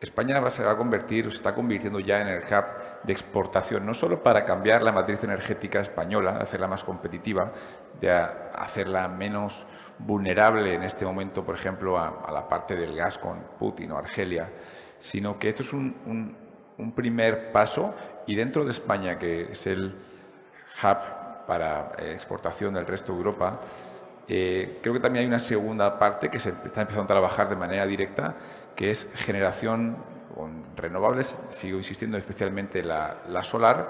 España se va a convertir, se está convirtiendo ya en el hub de exportación, no solo para cambiar la matriz energética española, hacerla más competitiva, de hacerla menos vulnerable en este momento, por ejemplo, a, la parte del gas con Putin o Argelia, sino que esto es un, primer paso y dentro de España, que es el hub para exportación del resto de Europa, eh, creo que también hay una segunda parte que se está empezando a trabajar de manera directa, que es generación con renovables, sigo insistiendo especialmente la, la solar,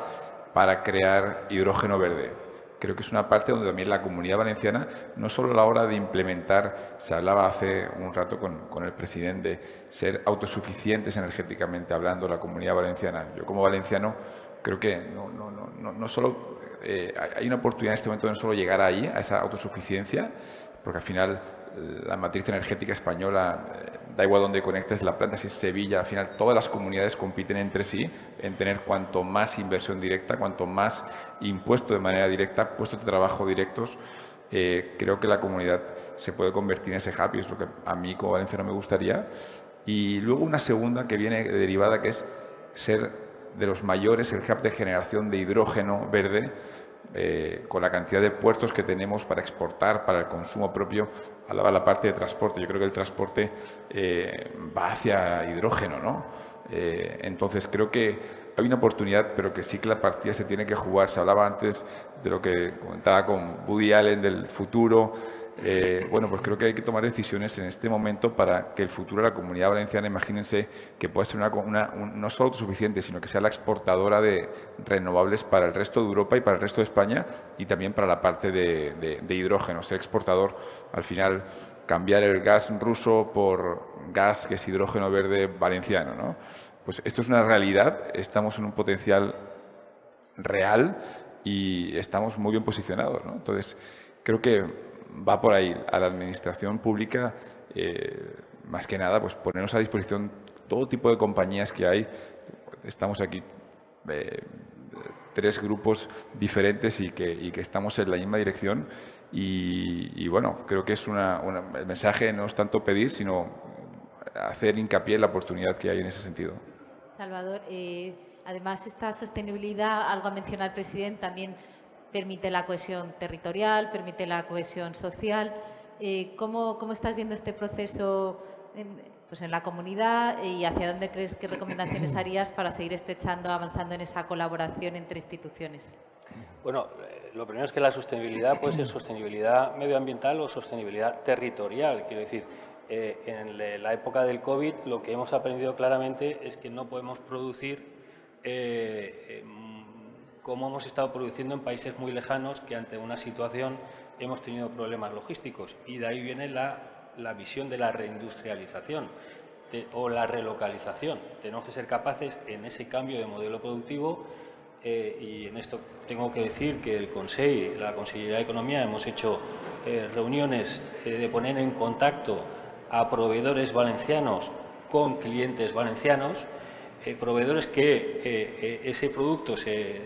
para crear hidrógeno verde creo que es una parte donde también la comunidad valenciana, no solo a la hora de implementar, se hablaba hace un rato con, con el presidente, ser autosuficientes energéticamente hablando la comunidad valenciana. Yo como valenciano creo que no, no, no, no solo eh, hay una oportunidad en este momento de no solo llegar ahí, a esa autosuficiencia, porque al final la matriz energética española, eh, da igual donde conectes la planta, si es Sevilla, al final todas las comunidades compiten entre sí en tener cuanto más inversión directa, cuanto más impuesto de manera directa, puestos de trabajo directos. Eh, creo que la comunidad se puede convertir en ese hub y es lo que a mí como valenciano me gustaría. Y luego una segunda que viene derivada, que es ser de los mayores, el hub de generación de hidrógeno verde, eh, con la cantidad de puertos que tenemos para exportar, para el consumo propio, hablaba la parte de transporte. Yo creo que el transporte eh, va hacia hidrógeno, ¿no? Eh, entonces creo que hay una oportunidad, pero que sí que la partida se tiene que jugar. Se hablaba antes de lo que comentaba con Woody Allen del futuro. Eh, bueno, pues creo que hay que tomar decisiones en este momento para que el futuro de la comunidad valenciana, imagínense que pueda ser una, no solo autosuficiente, sino que sea la exportadora de renovables para el resto de Europa y para el resto de España y también para la parte de, hidrógeno, ser exportador al final cambiar el gas ruso por gas que es hidrógeno verde valenciano. ¿no? Pues esto es una realidad, estamos en un potencial real y estamos muy bien posicionados. ¿no? Entonces, creo que va por ahí. A la administración pública, eh, más que nada, pues ponernos a disposición todo tipo de compañías que hay. Estamos aquí eh, tres grupos diferentes y que, que, estamos en la misma dirección. Y, bueno, creo que es una, el mensaje no es tanto pedir, sino hacer hincapié en la oportunidad que hay en ese sentido. Salvador, eh, además esta sostenibilidad, algo a mencionar presidente, también permite la cohesión territorial, permite la cohesión social. Eh, ¿cómo, ¿cómo, estás viendo este proceso en, pues en la comunidad y hacia dónde crees qué recomendaciones harías para seguir estrechando, avanzando en esa colaboración entre instituciones? Bueno, eh, lo primero es que la sostenibilidad puede ser sostenibilidad medioambiental o sostenibilidad territorial. Quiero decir, eh, en la época del COVID lo que hemos aprendido claramente es que no podemos producir eh, como hemos estado produciendo en países muy lejanos que ante una situación hemos tenido problemas logísticos. Y de ahí viene la, visión de la reindustrialización o la relocalización. Tenemos que ser capaces en ese cambio de modelo productivo eh, y en esto tengo que decir que el Consejo, la Consellería de Economía, hemos hecho eh, reuniones eh, de poner en contacto a proveedores valencianos con clientes valencianos, proveedores que ese producto se,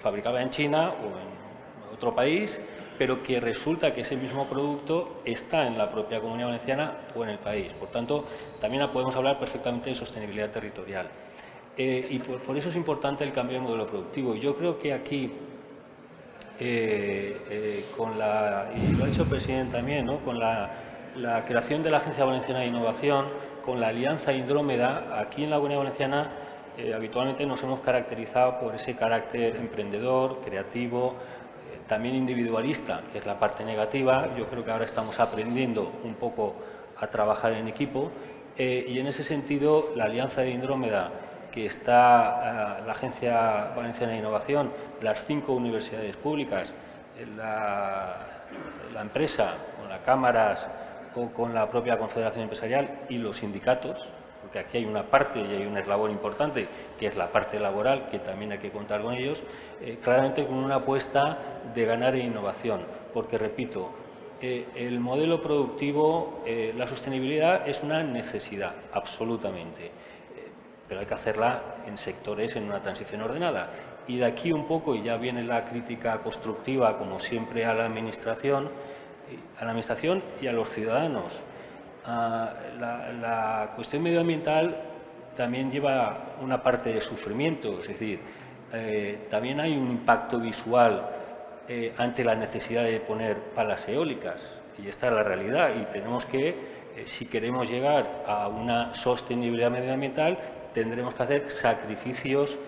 fabricaba en China o en otro país, pero que resulta que ese mismo producto está en la propia comunidad valenciana o en el país. Por tanto, también podemos hablar perfectamente de sostenibilidad territorial. Eh, y por, eso es importante el cambio de modelo productivo. Yo creo que aquí, eh, eh, con la, y lo ha dicho el presidente también, con la, creación de la Agencia Valenciana de Innovación, con la Alianza Indrómeda, aquí en la Comunidad Valenciana habitualmente nos hemos caracterizado por ese carácter emprendedor, creativo, también individualista, que es la parte negativa. Yo creo que ahora estamos aprendiendo un poco a trabajar en equipo y en ese sentido la Alianza de Indrómeda que está eh, la Agencia Valenciana de Innovación, las cinco universidades públicas, la, empresa, con las cámaras o con la propia Confederación Empresarial y los sindicatos, porque aquí hay una parte y hay un eslabón importante, que es la parte laboral, que también hay que contar con ellos, eh, claramente con una apuesta de ganar en innovación, porque, repito, eh, el modelo productivo, la sostenibilidad es una necesidad, absolutamente pero hay que hacerla en sectores en una transición ordenada. Y de aquí un poco, y ya viene la crítica constructiva, como siempre, a la Administración, eh, a la Administración y a los ciudadanos. Ah, la, cuestión medioambiental también lleva una parte de sufrimiento, es decir, eh, también hay un impacto visual eh, ante la necesidad de poner palas eólicas, y esta es la realidad, y tenemos que, si queremos llegar a una sostenibilidad medioambiental, tendremos que hacer sacrificios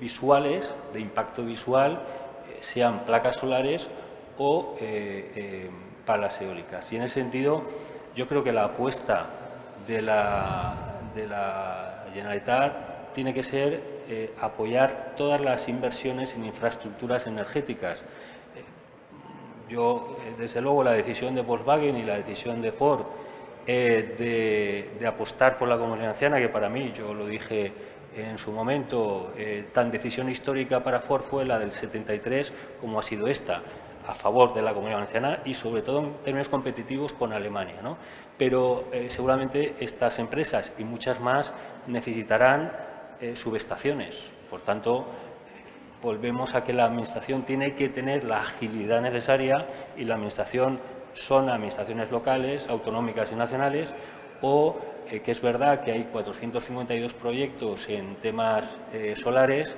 visuales, de impacto visual, eh, sean placas solares o eh, eh, palas eólicas. Y en ese sentido, yo creo que la apuesta de la, de la Generalitat tiene que ser apoyar todas las inversiones en infraestructuras energéticas. Yo, desde luego, la decisión de Volkswagen y la decisión de Ford eh, de, apostar por la comunidad anciana, que para mí, yo lo dije en su momento, eh, tan decisión histórica para Ford fue la del 73 como ha sido esta, a favor de la comunidad valenciana y sobre todo en términos competitivos con Alemania. ¿no? Pero eh, seguramente estas empresas y muchas más necesitarán subestaciones. Por tanto, volvemos a que la Administración tiene que tener la agilidad necesaria y la Administración son administraciones locales, autonómicas y nacionales, o eh, que es verdad que hay 452 proyectos en temas eh, solares,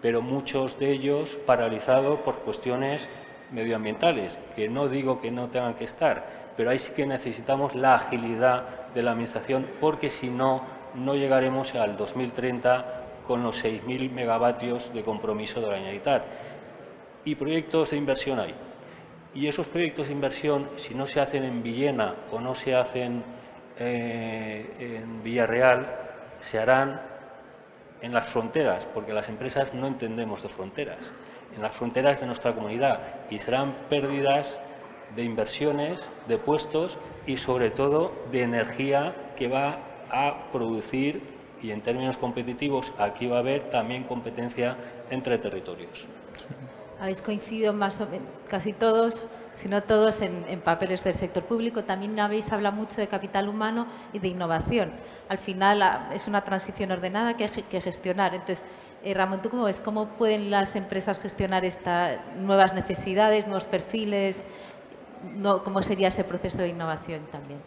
pero muchos de ellos paralizados por cuestiones medioambientales, que no digo que no tengan que estar, pero ahí sí que necesitamos la agilidad de la Administración, porque si no, no llegaremos al 2030 con los 6.000 megavatios de compromiso de la Generalitat. Y proyectos de inversión hay. Y esos proyectos de inversión, si no se hacen en Villena o no se hacen eh, en Villarreal, se harán en las fronteras, porque las empresas no entendemos de fronteras, en las fronteras de nuestra comunidad y serán pérdidas de inversiones, de puestos y sobre todo de energía que va a producir y en términos competitivos aquí va a haber también competencia entre territorios habéis coincidido más o menos, casi todos, si no todos, en, papeles del sector público. También habéis hablado mucho de capital humano y de innovación. Al final es una transición ordenada que hay que gestionar. Entonces, eh, Ramón, ¿tú cómo ves? ¿Cómo pueden las empresas gestionar estas nuevas necesidades, nuevos perfiles? ¿Cómo sería ese proceso de innovación también?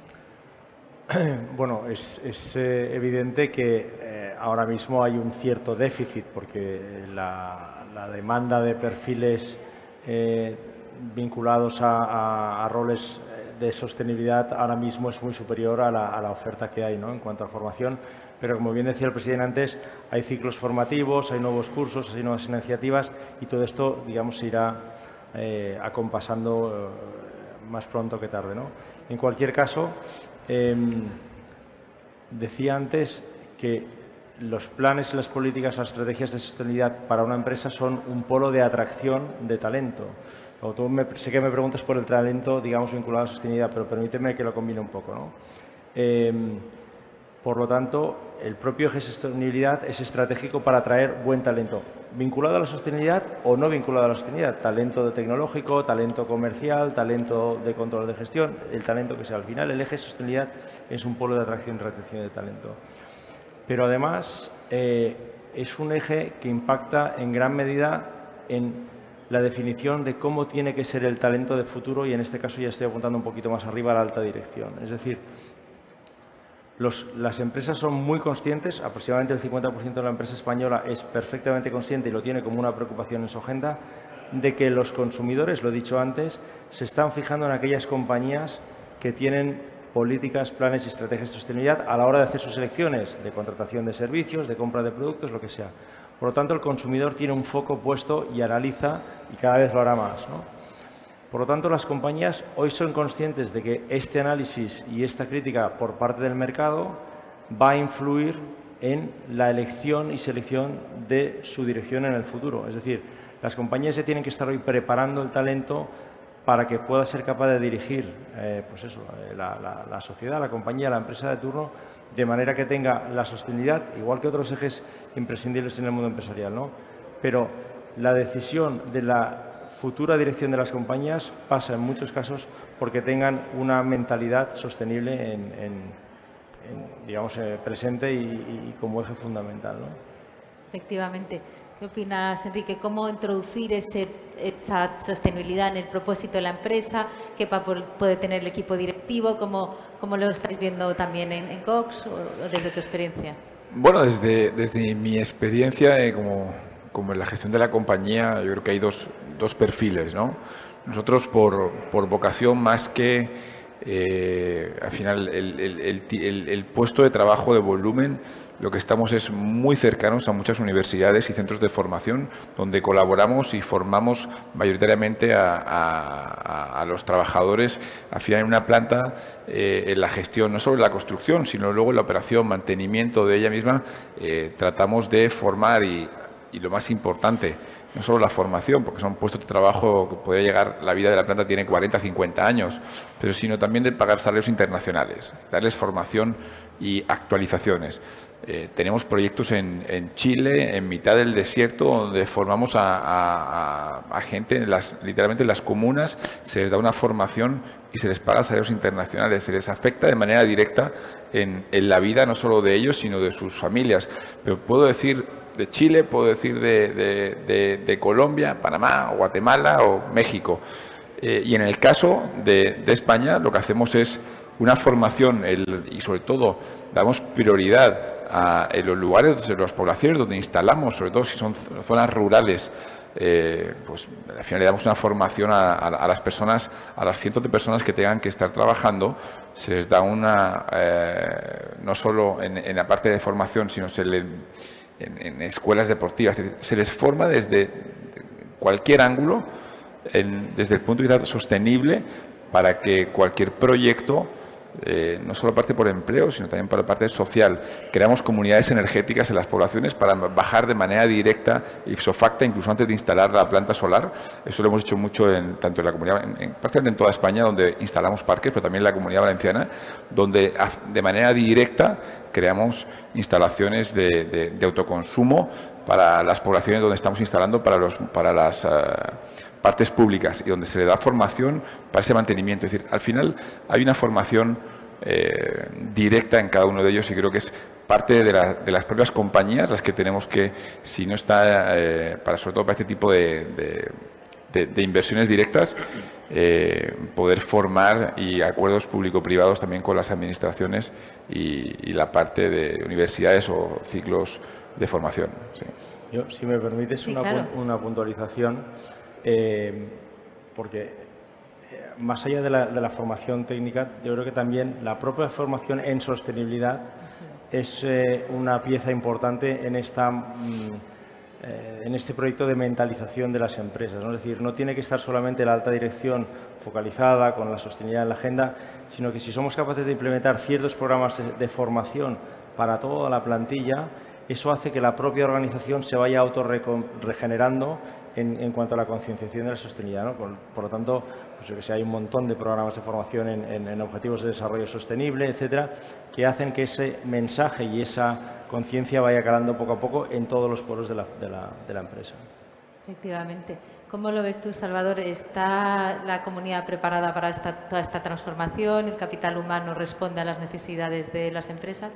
Bueno, es, eh, evidente que eh, ahora mismo hay un cierto déficit porque la, la demanda de perfiles vinculados a, roles de sostenibilidad ahora mismo es muy superior a la, oferta que hay ¿no? en cuanto a formación. Pero como bien decía el presidente antes, hay ciclos formativos, hay nuevos cursos, hay nuevas iniciativas y todo esto, digamos, se irá eh, acompasando más pronto que tarde. ¿no? En cualquier caso, em, decía antes que los planes y las políticas, las estrategias de sostenibilidad para una empresa son un polo de atracción de talento. Sé que me preguntas por el talento, digamos, vinculado a la sostenibilidad, pero permíteme que lo combine un poco. ¿no? Por lo tanto, el propio eje sostenibilidad es estratégico para atraer buen talento, vinculado a la sostenibilidad o no vinculado a la sostenibilidad, talento de tecnológico, talento comercial, talento de control de gestión, el talento que sea. Al final, el eje sostenibilidad es un polo de atracción y retención de talento. Pero además eh, es un eje que impacta en gran medida en la definición de cómo tiene que ser el talento de futuro y en este caso ya estoy apuntando un poquito más arriba a la alta dirección. Es decir, las empresas son muy conscientes, aproximadamente el 50% de la empresa española es perfectamente consciente y lo tiene como una preocupación en su agenda, de que los consumidores, lo he dicho antes, se están fijando en aquellas compañías que tienen políticas, planes y estrategias de sostenibilidad a la hora de hacer sus elecciones de contratación de servicios, de compra de productos, lo que sea. Por lo tanto, el consumidor tiene un foco puesto y analiza y cada vez lo hará más. Por lo tanto, las compañías hoy son conscientes de que este análisis y esta crítica por parte del mercado va a influir en la elección y selección de su dirección en el futuro. Es decir, las compañías se tienen que estar hoy preparando el talento para que pueda ser capaz de dirigir eh, pues eso, eh, la, sociedad, la compañía, la empresa de turno, de manera que tenga la sostenibilidad, igual que otros ejes imprescindibles en el mundo empresarial. ¿no? Pero la decisión de la futura dirección de las compañías pasa en muchos casos porque tengan una mentalidad sostenible en, digamos, eh, presente y, como eje fundamental. ¿no? Efectivamente. ¿Qué opinas, Enrique? ¿Cómo introducir ese, esa sostenibilidad en el propósito de la empresa? ¿Qué papel puede tener el equipo directivo? ¿Cómo, cómo lo estáis viendo también en, Cox o, desde tu experiencia? Bueno, desde, desde mi experiencia eh, como como en la gestión de la compañía, yo creo que hay dos, dos perfiles. ¿no? Nosotros, por, por vocación, más que eh, al final el, el, puesto de trabajo de volumen, lo que estamos es muy cercanos a muchas universidades y centros de formación donde colaboramos y formamos mayoritariamente a, a, a los trabajadores al final en una planta eh, en la gestión, no solo en la construcción, sino luego en la operación, mantenimiento de ella misma, eh, tratamos de formar y y lo más importante, no solo la formación, porque son puestos de trabajo que podría llegar, la vida de la planta tiene 40, 50 años, pero sino también de pagar salarios internacionales, darles formación y actualizaciones. Eh, tenemos proyectos en, Chile, en mitad del desierto, donde formamos a, gente, en las, literalmente en las comunas, se les da una formación y se les paga salarios internacionales. Se les afecta de manera directa en, en la vida no solo de ellos, sino de sus familias. Pero puedo decir de Chile, puedo decir de, Colombia, Panamá, Guatemala o México. Eh, y en el caso de, España, lo que hacemos es una formación y sobre todo damos prioridad a, en los lugares, en las poblaciones donde instalamos, sobre todo si son zonas rurales, eh, pues al final le damos una formación a, las personas, a las cientos de personas que tengan que estar trabajando, se les da una, eh, no solo en, en, la parte de formación, sino se les en, escuelas deportivas. Se les forma desde cualquier ángulo, desde el punto de vista sostenible, para que cualquier proyecto eh, no solo parte por empleo, sino también por la parte social. Creamos comunidades energéticas en las poblaciones para bajar de manera directa, y facto, incluso antes de instalar la planta solar. Eso lo hemos hecho mucho en, tanto en la comunidad, en, prácticamente en toda España, donde instalamos parques, pero también en la comunidad valenciana, donde de manera directa creamos instalaciones de, autoconsumo para las poblaciones donde estamos instalando para, los, para las... Eh, partes públicas y donde se le da formación para ese mantenimiento. Es decir, al final hay una formación eh, directa en cada uno de ellos y creo que es parte de, las propias compañías las que tenemos que, si no está, eh, para sobre todo para este tipo de, inversiones directas, eh, poder formar y acuerdos público-privados también con las administraciones y, la parte de universidades o ciclos de formación. Yo, si me permites una, una puntualización. Eh, porque eh, más allá de la, formación técnica, yo creo que también la propia formación en sostenibilidad es eh, una pieza importante en esta mm, eh, en este proyecto de mentalización de las empresas. ¿no? Es decir, no tiene que estar solamente la alta dirección focalizada con la sostenibilidad en la agenda, sino que si somos capaces de implementar ciertos programas de, formación para toda la plantilla, eso hace que la propia organización se vaya autorregenerando en, en, cuanto a la concienciación de la sostenibilidad. Por, lo tanto, pues yo que sé, hay un montón de programas de formación en, en objetivos de desarrollo sostenible, etcétera, que hacen que ese mensaje y esa conciencia vaya calando poco a poco en todos los poros de la, de la, de la empresa. Efectivamente. ¿Cómo lo ves tú, Salvador? ¿Está la comunidad preparada para esta, toda esta transformación? ¿El capital humano responde a las necesidades de las empresas?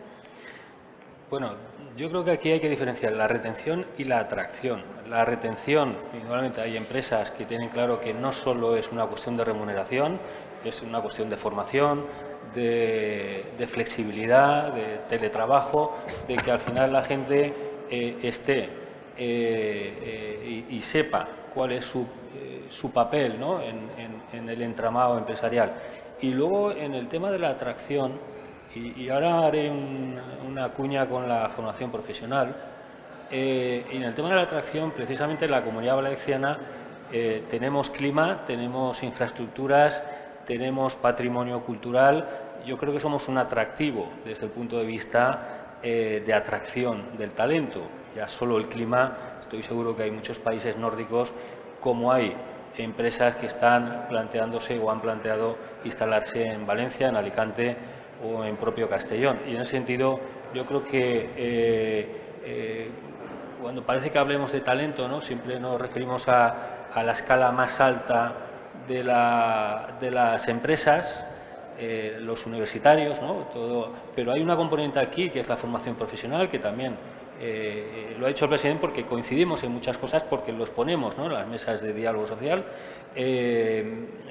Bueno, yo creo que aquí hay que diferenciar la retención y la atracción. La retención, igualmente hay empresas que tienen claro que no solo es una cuestión de remuneración, es una cuestión de formación, de, flexibilidad, de teletrabajo, de que al final la gente eh, esté eh, eh, y, sepa cuál es su, papel ¿no? en, el entramado empresarial. Y luego en el tema de la atracción, y, ahora haré una cuña con la formación profesional, en el tema de la atracción, precisamente en la comunidad valenciana tenemos clima, tenemos infraestructuras, tenemos patrimonio cultural, yo creo que somos un atractivo desde el punto de vista eh, de atracción del talento. Ya solo el clima, estoy seguro que hay muchos países nórdicos, como hay empresas que están planteándose o han planteado instalarse en Valencia, en Alicante o en propio Castellón. Y en ese sentido, yo creo que eh, eh, cuando parece que hablemos de talento, ¿no? siempre nos referimos a, a la escala más alta de, la, de las empresas, eh, los universitarios, ¿no? Todo, pero hay una componente aquí que es la formación profesional, que también lo ha hecho el presidente porque coincidimos en muchas cosas, porque los ponemos ¿no? las mesas de diálogo social.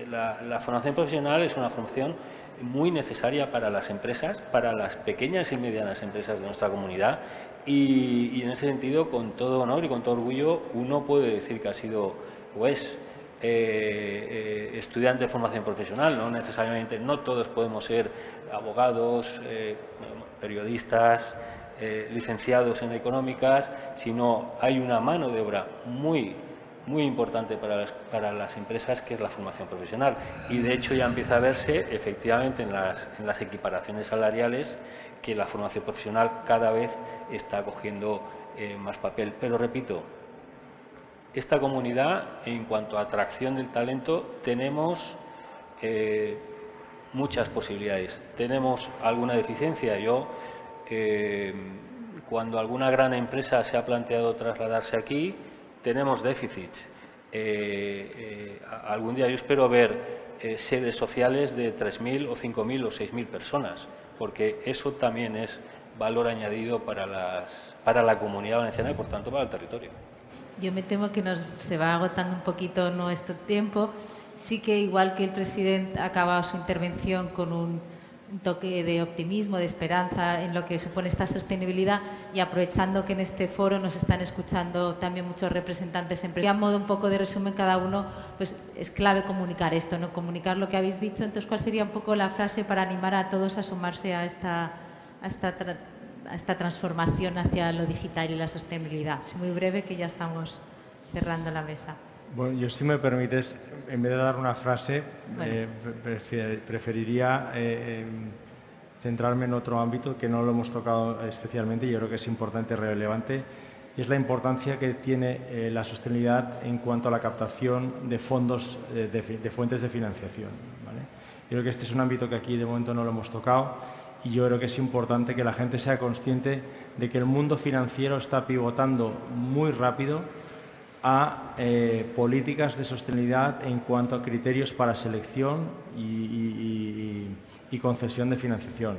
la, formación profesional es una formación muy necesaria para las empresas, para las pequeñas y medianas empresas de nuestra comunidad. Y, en ese sentido, con todo honor y con todo orgullo, uno puede decir que ha sido o es eh, eh, estudiantes de formación profesional, no necesariamente, no todos podemos ser abogados, eh, periodistas, licenciados en económicas, sino hay una mano de obra muy muy importante para las, para las, empresas, que es la formación profesional. Y de hecho ya empieza a verse efectivamente en las, en las equiparaciones salariales que la formación profesional cada vez está cogiendo más papel. Pero repito, esta comunidad, en cuanto a atracción del talento, tenemos eh, muchas posibilidades. Tenemos alguna deficiencia. Yo, eh, cuando alguna gran empresa se ha planteado trasladarse aquí, tenemos déficits. Eh, algún día yo espero ver sedes sociales de 3.000 o 5.000 o 6.000 personas, porque eso también es valor añadido para, las, para la comunidad valenciana y, por tanto, para el territorio. Yo me temo que nos se va agotando un poquito nuestro tiempo. Sí que igual que el presidente acaba su intervención con un, toque de optimismo, de esperanza en lo que supone esta sostenibilidad y aprovechando que en este foro nos están escuchando también muchos representantes empresariales. A modo un poco de resumen cada uno, pues es clave comunicar esto, no comunicar lo que habéis dicho. Entonces, ¿cuál sería un poco la frase para animar a todos a sumarse a esta, a esta transformación hacia lo digital y la sostenibilidad. Es muy breve que ya estamos cerrando la mesa. Bueno, yo si me permites, en vez de dar una frase, eh, preferiría eh, em, centrarme en otro ámbito que no lo hemos tocado especialmente y yo creo que es importante y relevante, y es la importancia que tiene eh, la sostenibilidad en cuanto a la captación de fondos de, fuentes de financiación. Yo creo que este es un ámbito que aquí de momento no lo hemos tocado y yo creo que es importante que la gente sea consciente de que el mundo financiero está pivotando muy rápido a eh, políticas de sostenibilidad en cuanto a criterios para selección y, concesión de financiación.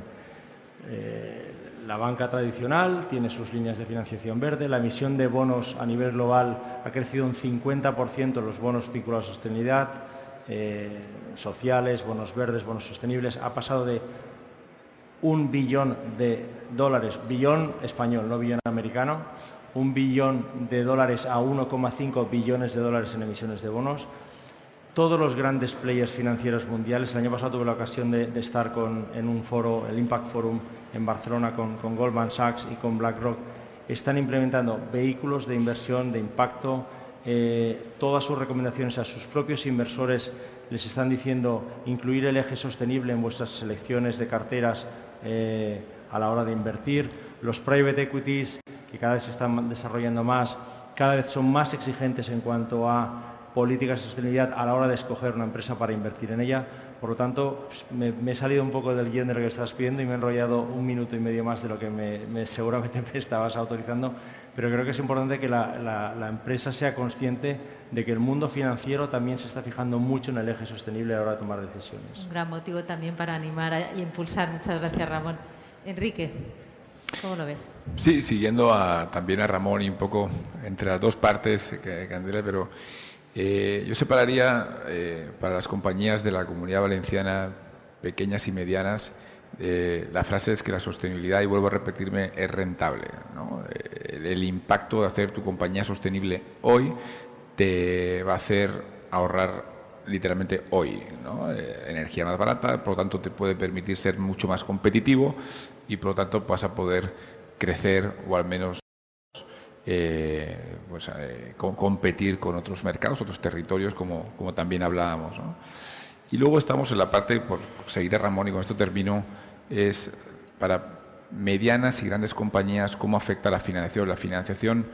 Eh, la banca tradicional tiene sus líneas de financiación verde, la emisión de bonos a nivel global ha crecido un 50% los bonos vinculados a sostenibilidad, eh, sociales, bonos verdes, bonos sostenibles, ha pasado de un billón de dólares, billón español, no billón americano, un billón de dólares a 1,5 billones de dólares en emisiones de bonos. Todos los grandes players financieros mundiales, el año pasado tuve la ocasión de, estar en un foro, el Impact Forum en Barcelona con, Goldman Sachs y con BlackRock, están implementando vehículos de inversión de impacto, eh, todas sus recomendaciones a sus propios inversores les están diciendo incluir el eje sostenible en vuestras selecciones de carteras eh, a la hora de invertir. Los private equities, que cada vez se están desarrollando más, cada vez son más exigentes en cuanto a políticas de sostenibilidad a la hora de escoger una empresa para invertir en ella. Por lo tanto, pues, me, he salido un poco del guion de lo que estás pidiendo y me he enrollado un minuto y medio más de lo que me, seguramente me estabas autorizando, pero creo que es importante que la, empresa sea consciente de que el mundo financiero también se está fijando mucho en el eje sostenible a la hora de tomar decisiones. Un gran motivo también para animar y impulsar. Muchas gracias, Ramón. Enrique. ¿Cómo lo ves? Sí, siguiendo también a Ramón y un poco entre las dos partes, Candela, pero eh, yo separaría eh, para las compañías de la comunidad valenciana, pequeñas y medianas, eh, la frase es que la sostenibilidad, y vuelvo a repetirme, es rentable. el impacto de hacer tu compañía sostenible hoy te va a hacer ahorrar literalmente hoy. Eh, energía más barata, por lo tanto te puede permitir ser mucho más competitivo y por lo tanto vas a poder crecer o al menos eh, pues, eh, competir con otros mercados, otros territorios, como, también hablábamos. Y luego estamos en la parte, por seguir a Ramón y con esto termino, es para medianas y grandes compañías cómo afecta la financiación. La financiación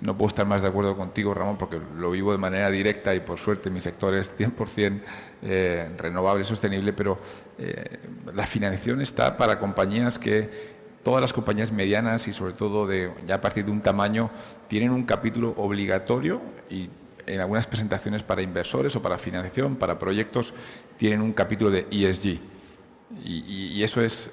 no puedo estar más de acuerdo contigo, Ramón, porque lo vivo de manera directa y por suerte mi sector es 100% eh, renovable y sostenible, pero eh, la financiación está para compañías que todas las compañías medianas y sobre todo ya a partir de un tamaño tienen un capítulo obligatorio y en algunas presentaciones para inversores o para financiación, para proyectos, tienen un capítulo de ESG. y eso es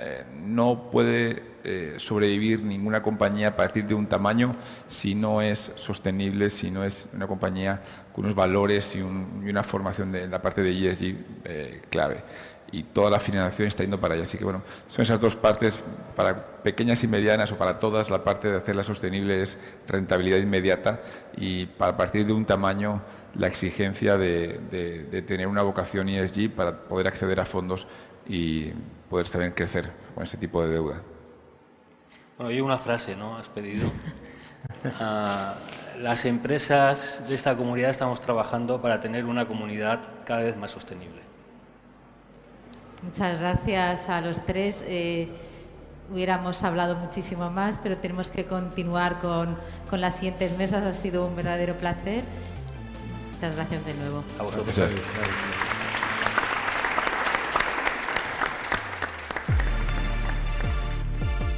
eh, no puede eh, sobrevivir ninguna compañía a partir de un tamaño si no es sostenible, si no es una compañía con unos valores y, una formación de la parte de ESG eh, clave. Y toda la financiación está yendo para allá. Así que bueno, son esas dos partes, para pequeñas y medianas o para todas, la parte de hacerla sostenible es rentabilidad inmediata y para partir de un tamaño la exigencia de, de tener una vocación ESG para poder acceder a fondos y poder también crecer con ese tipo de deuda. Bueno, hay una frase, ¿no? Has pedido. Ah, las empresas de esta comunidad estamos trabajando para tener una comunidad cada vez más sostenible. Muchas gracias a los tres. Eh, hubiéramos hablado muchísimo más, pero tenemos que continuar con, con, las siguientes mesas. Ha sido un verdadero placer. Muchas gracias de nuevo. A vosotros.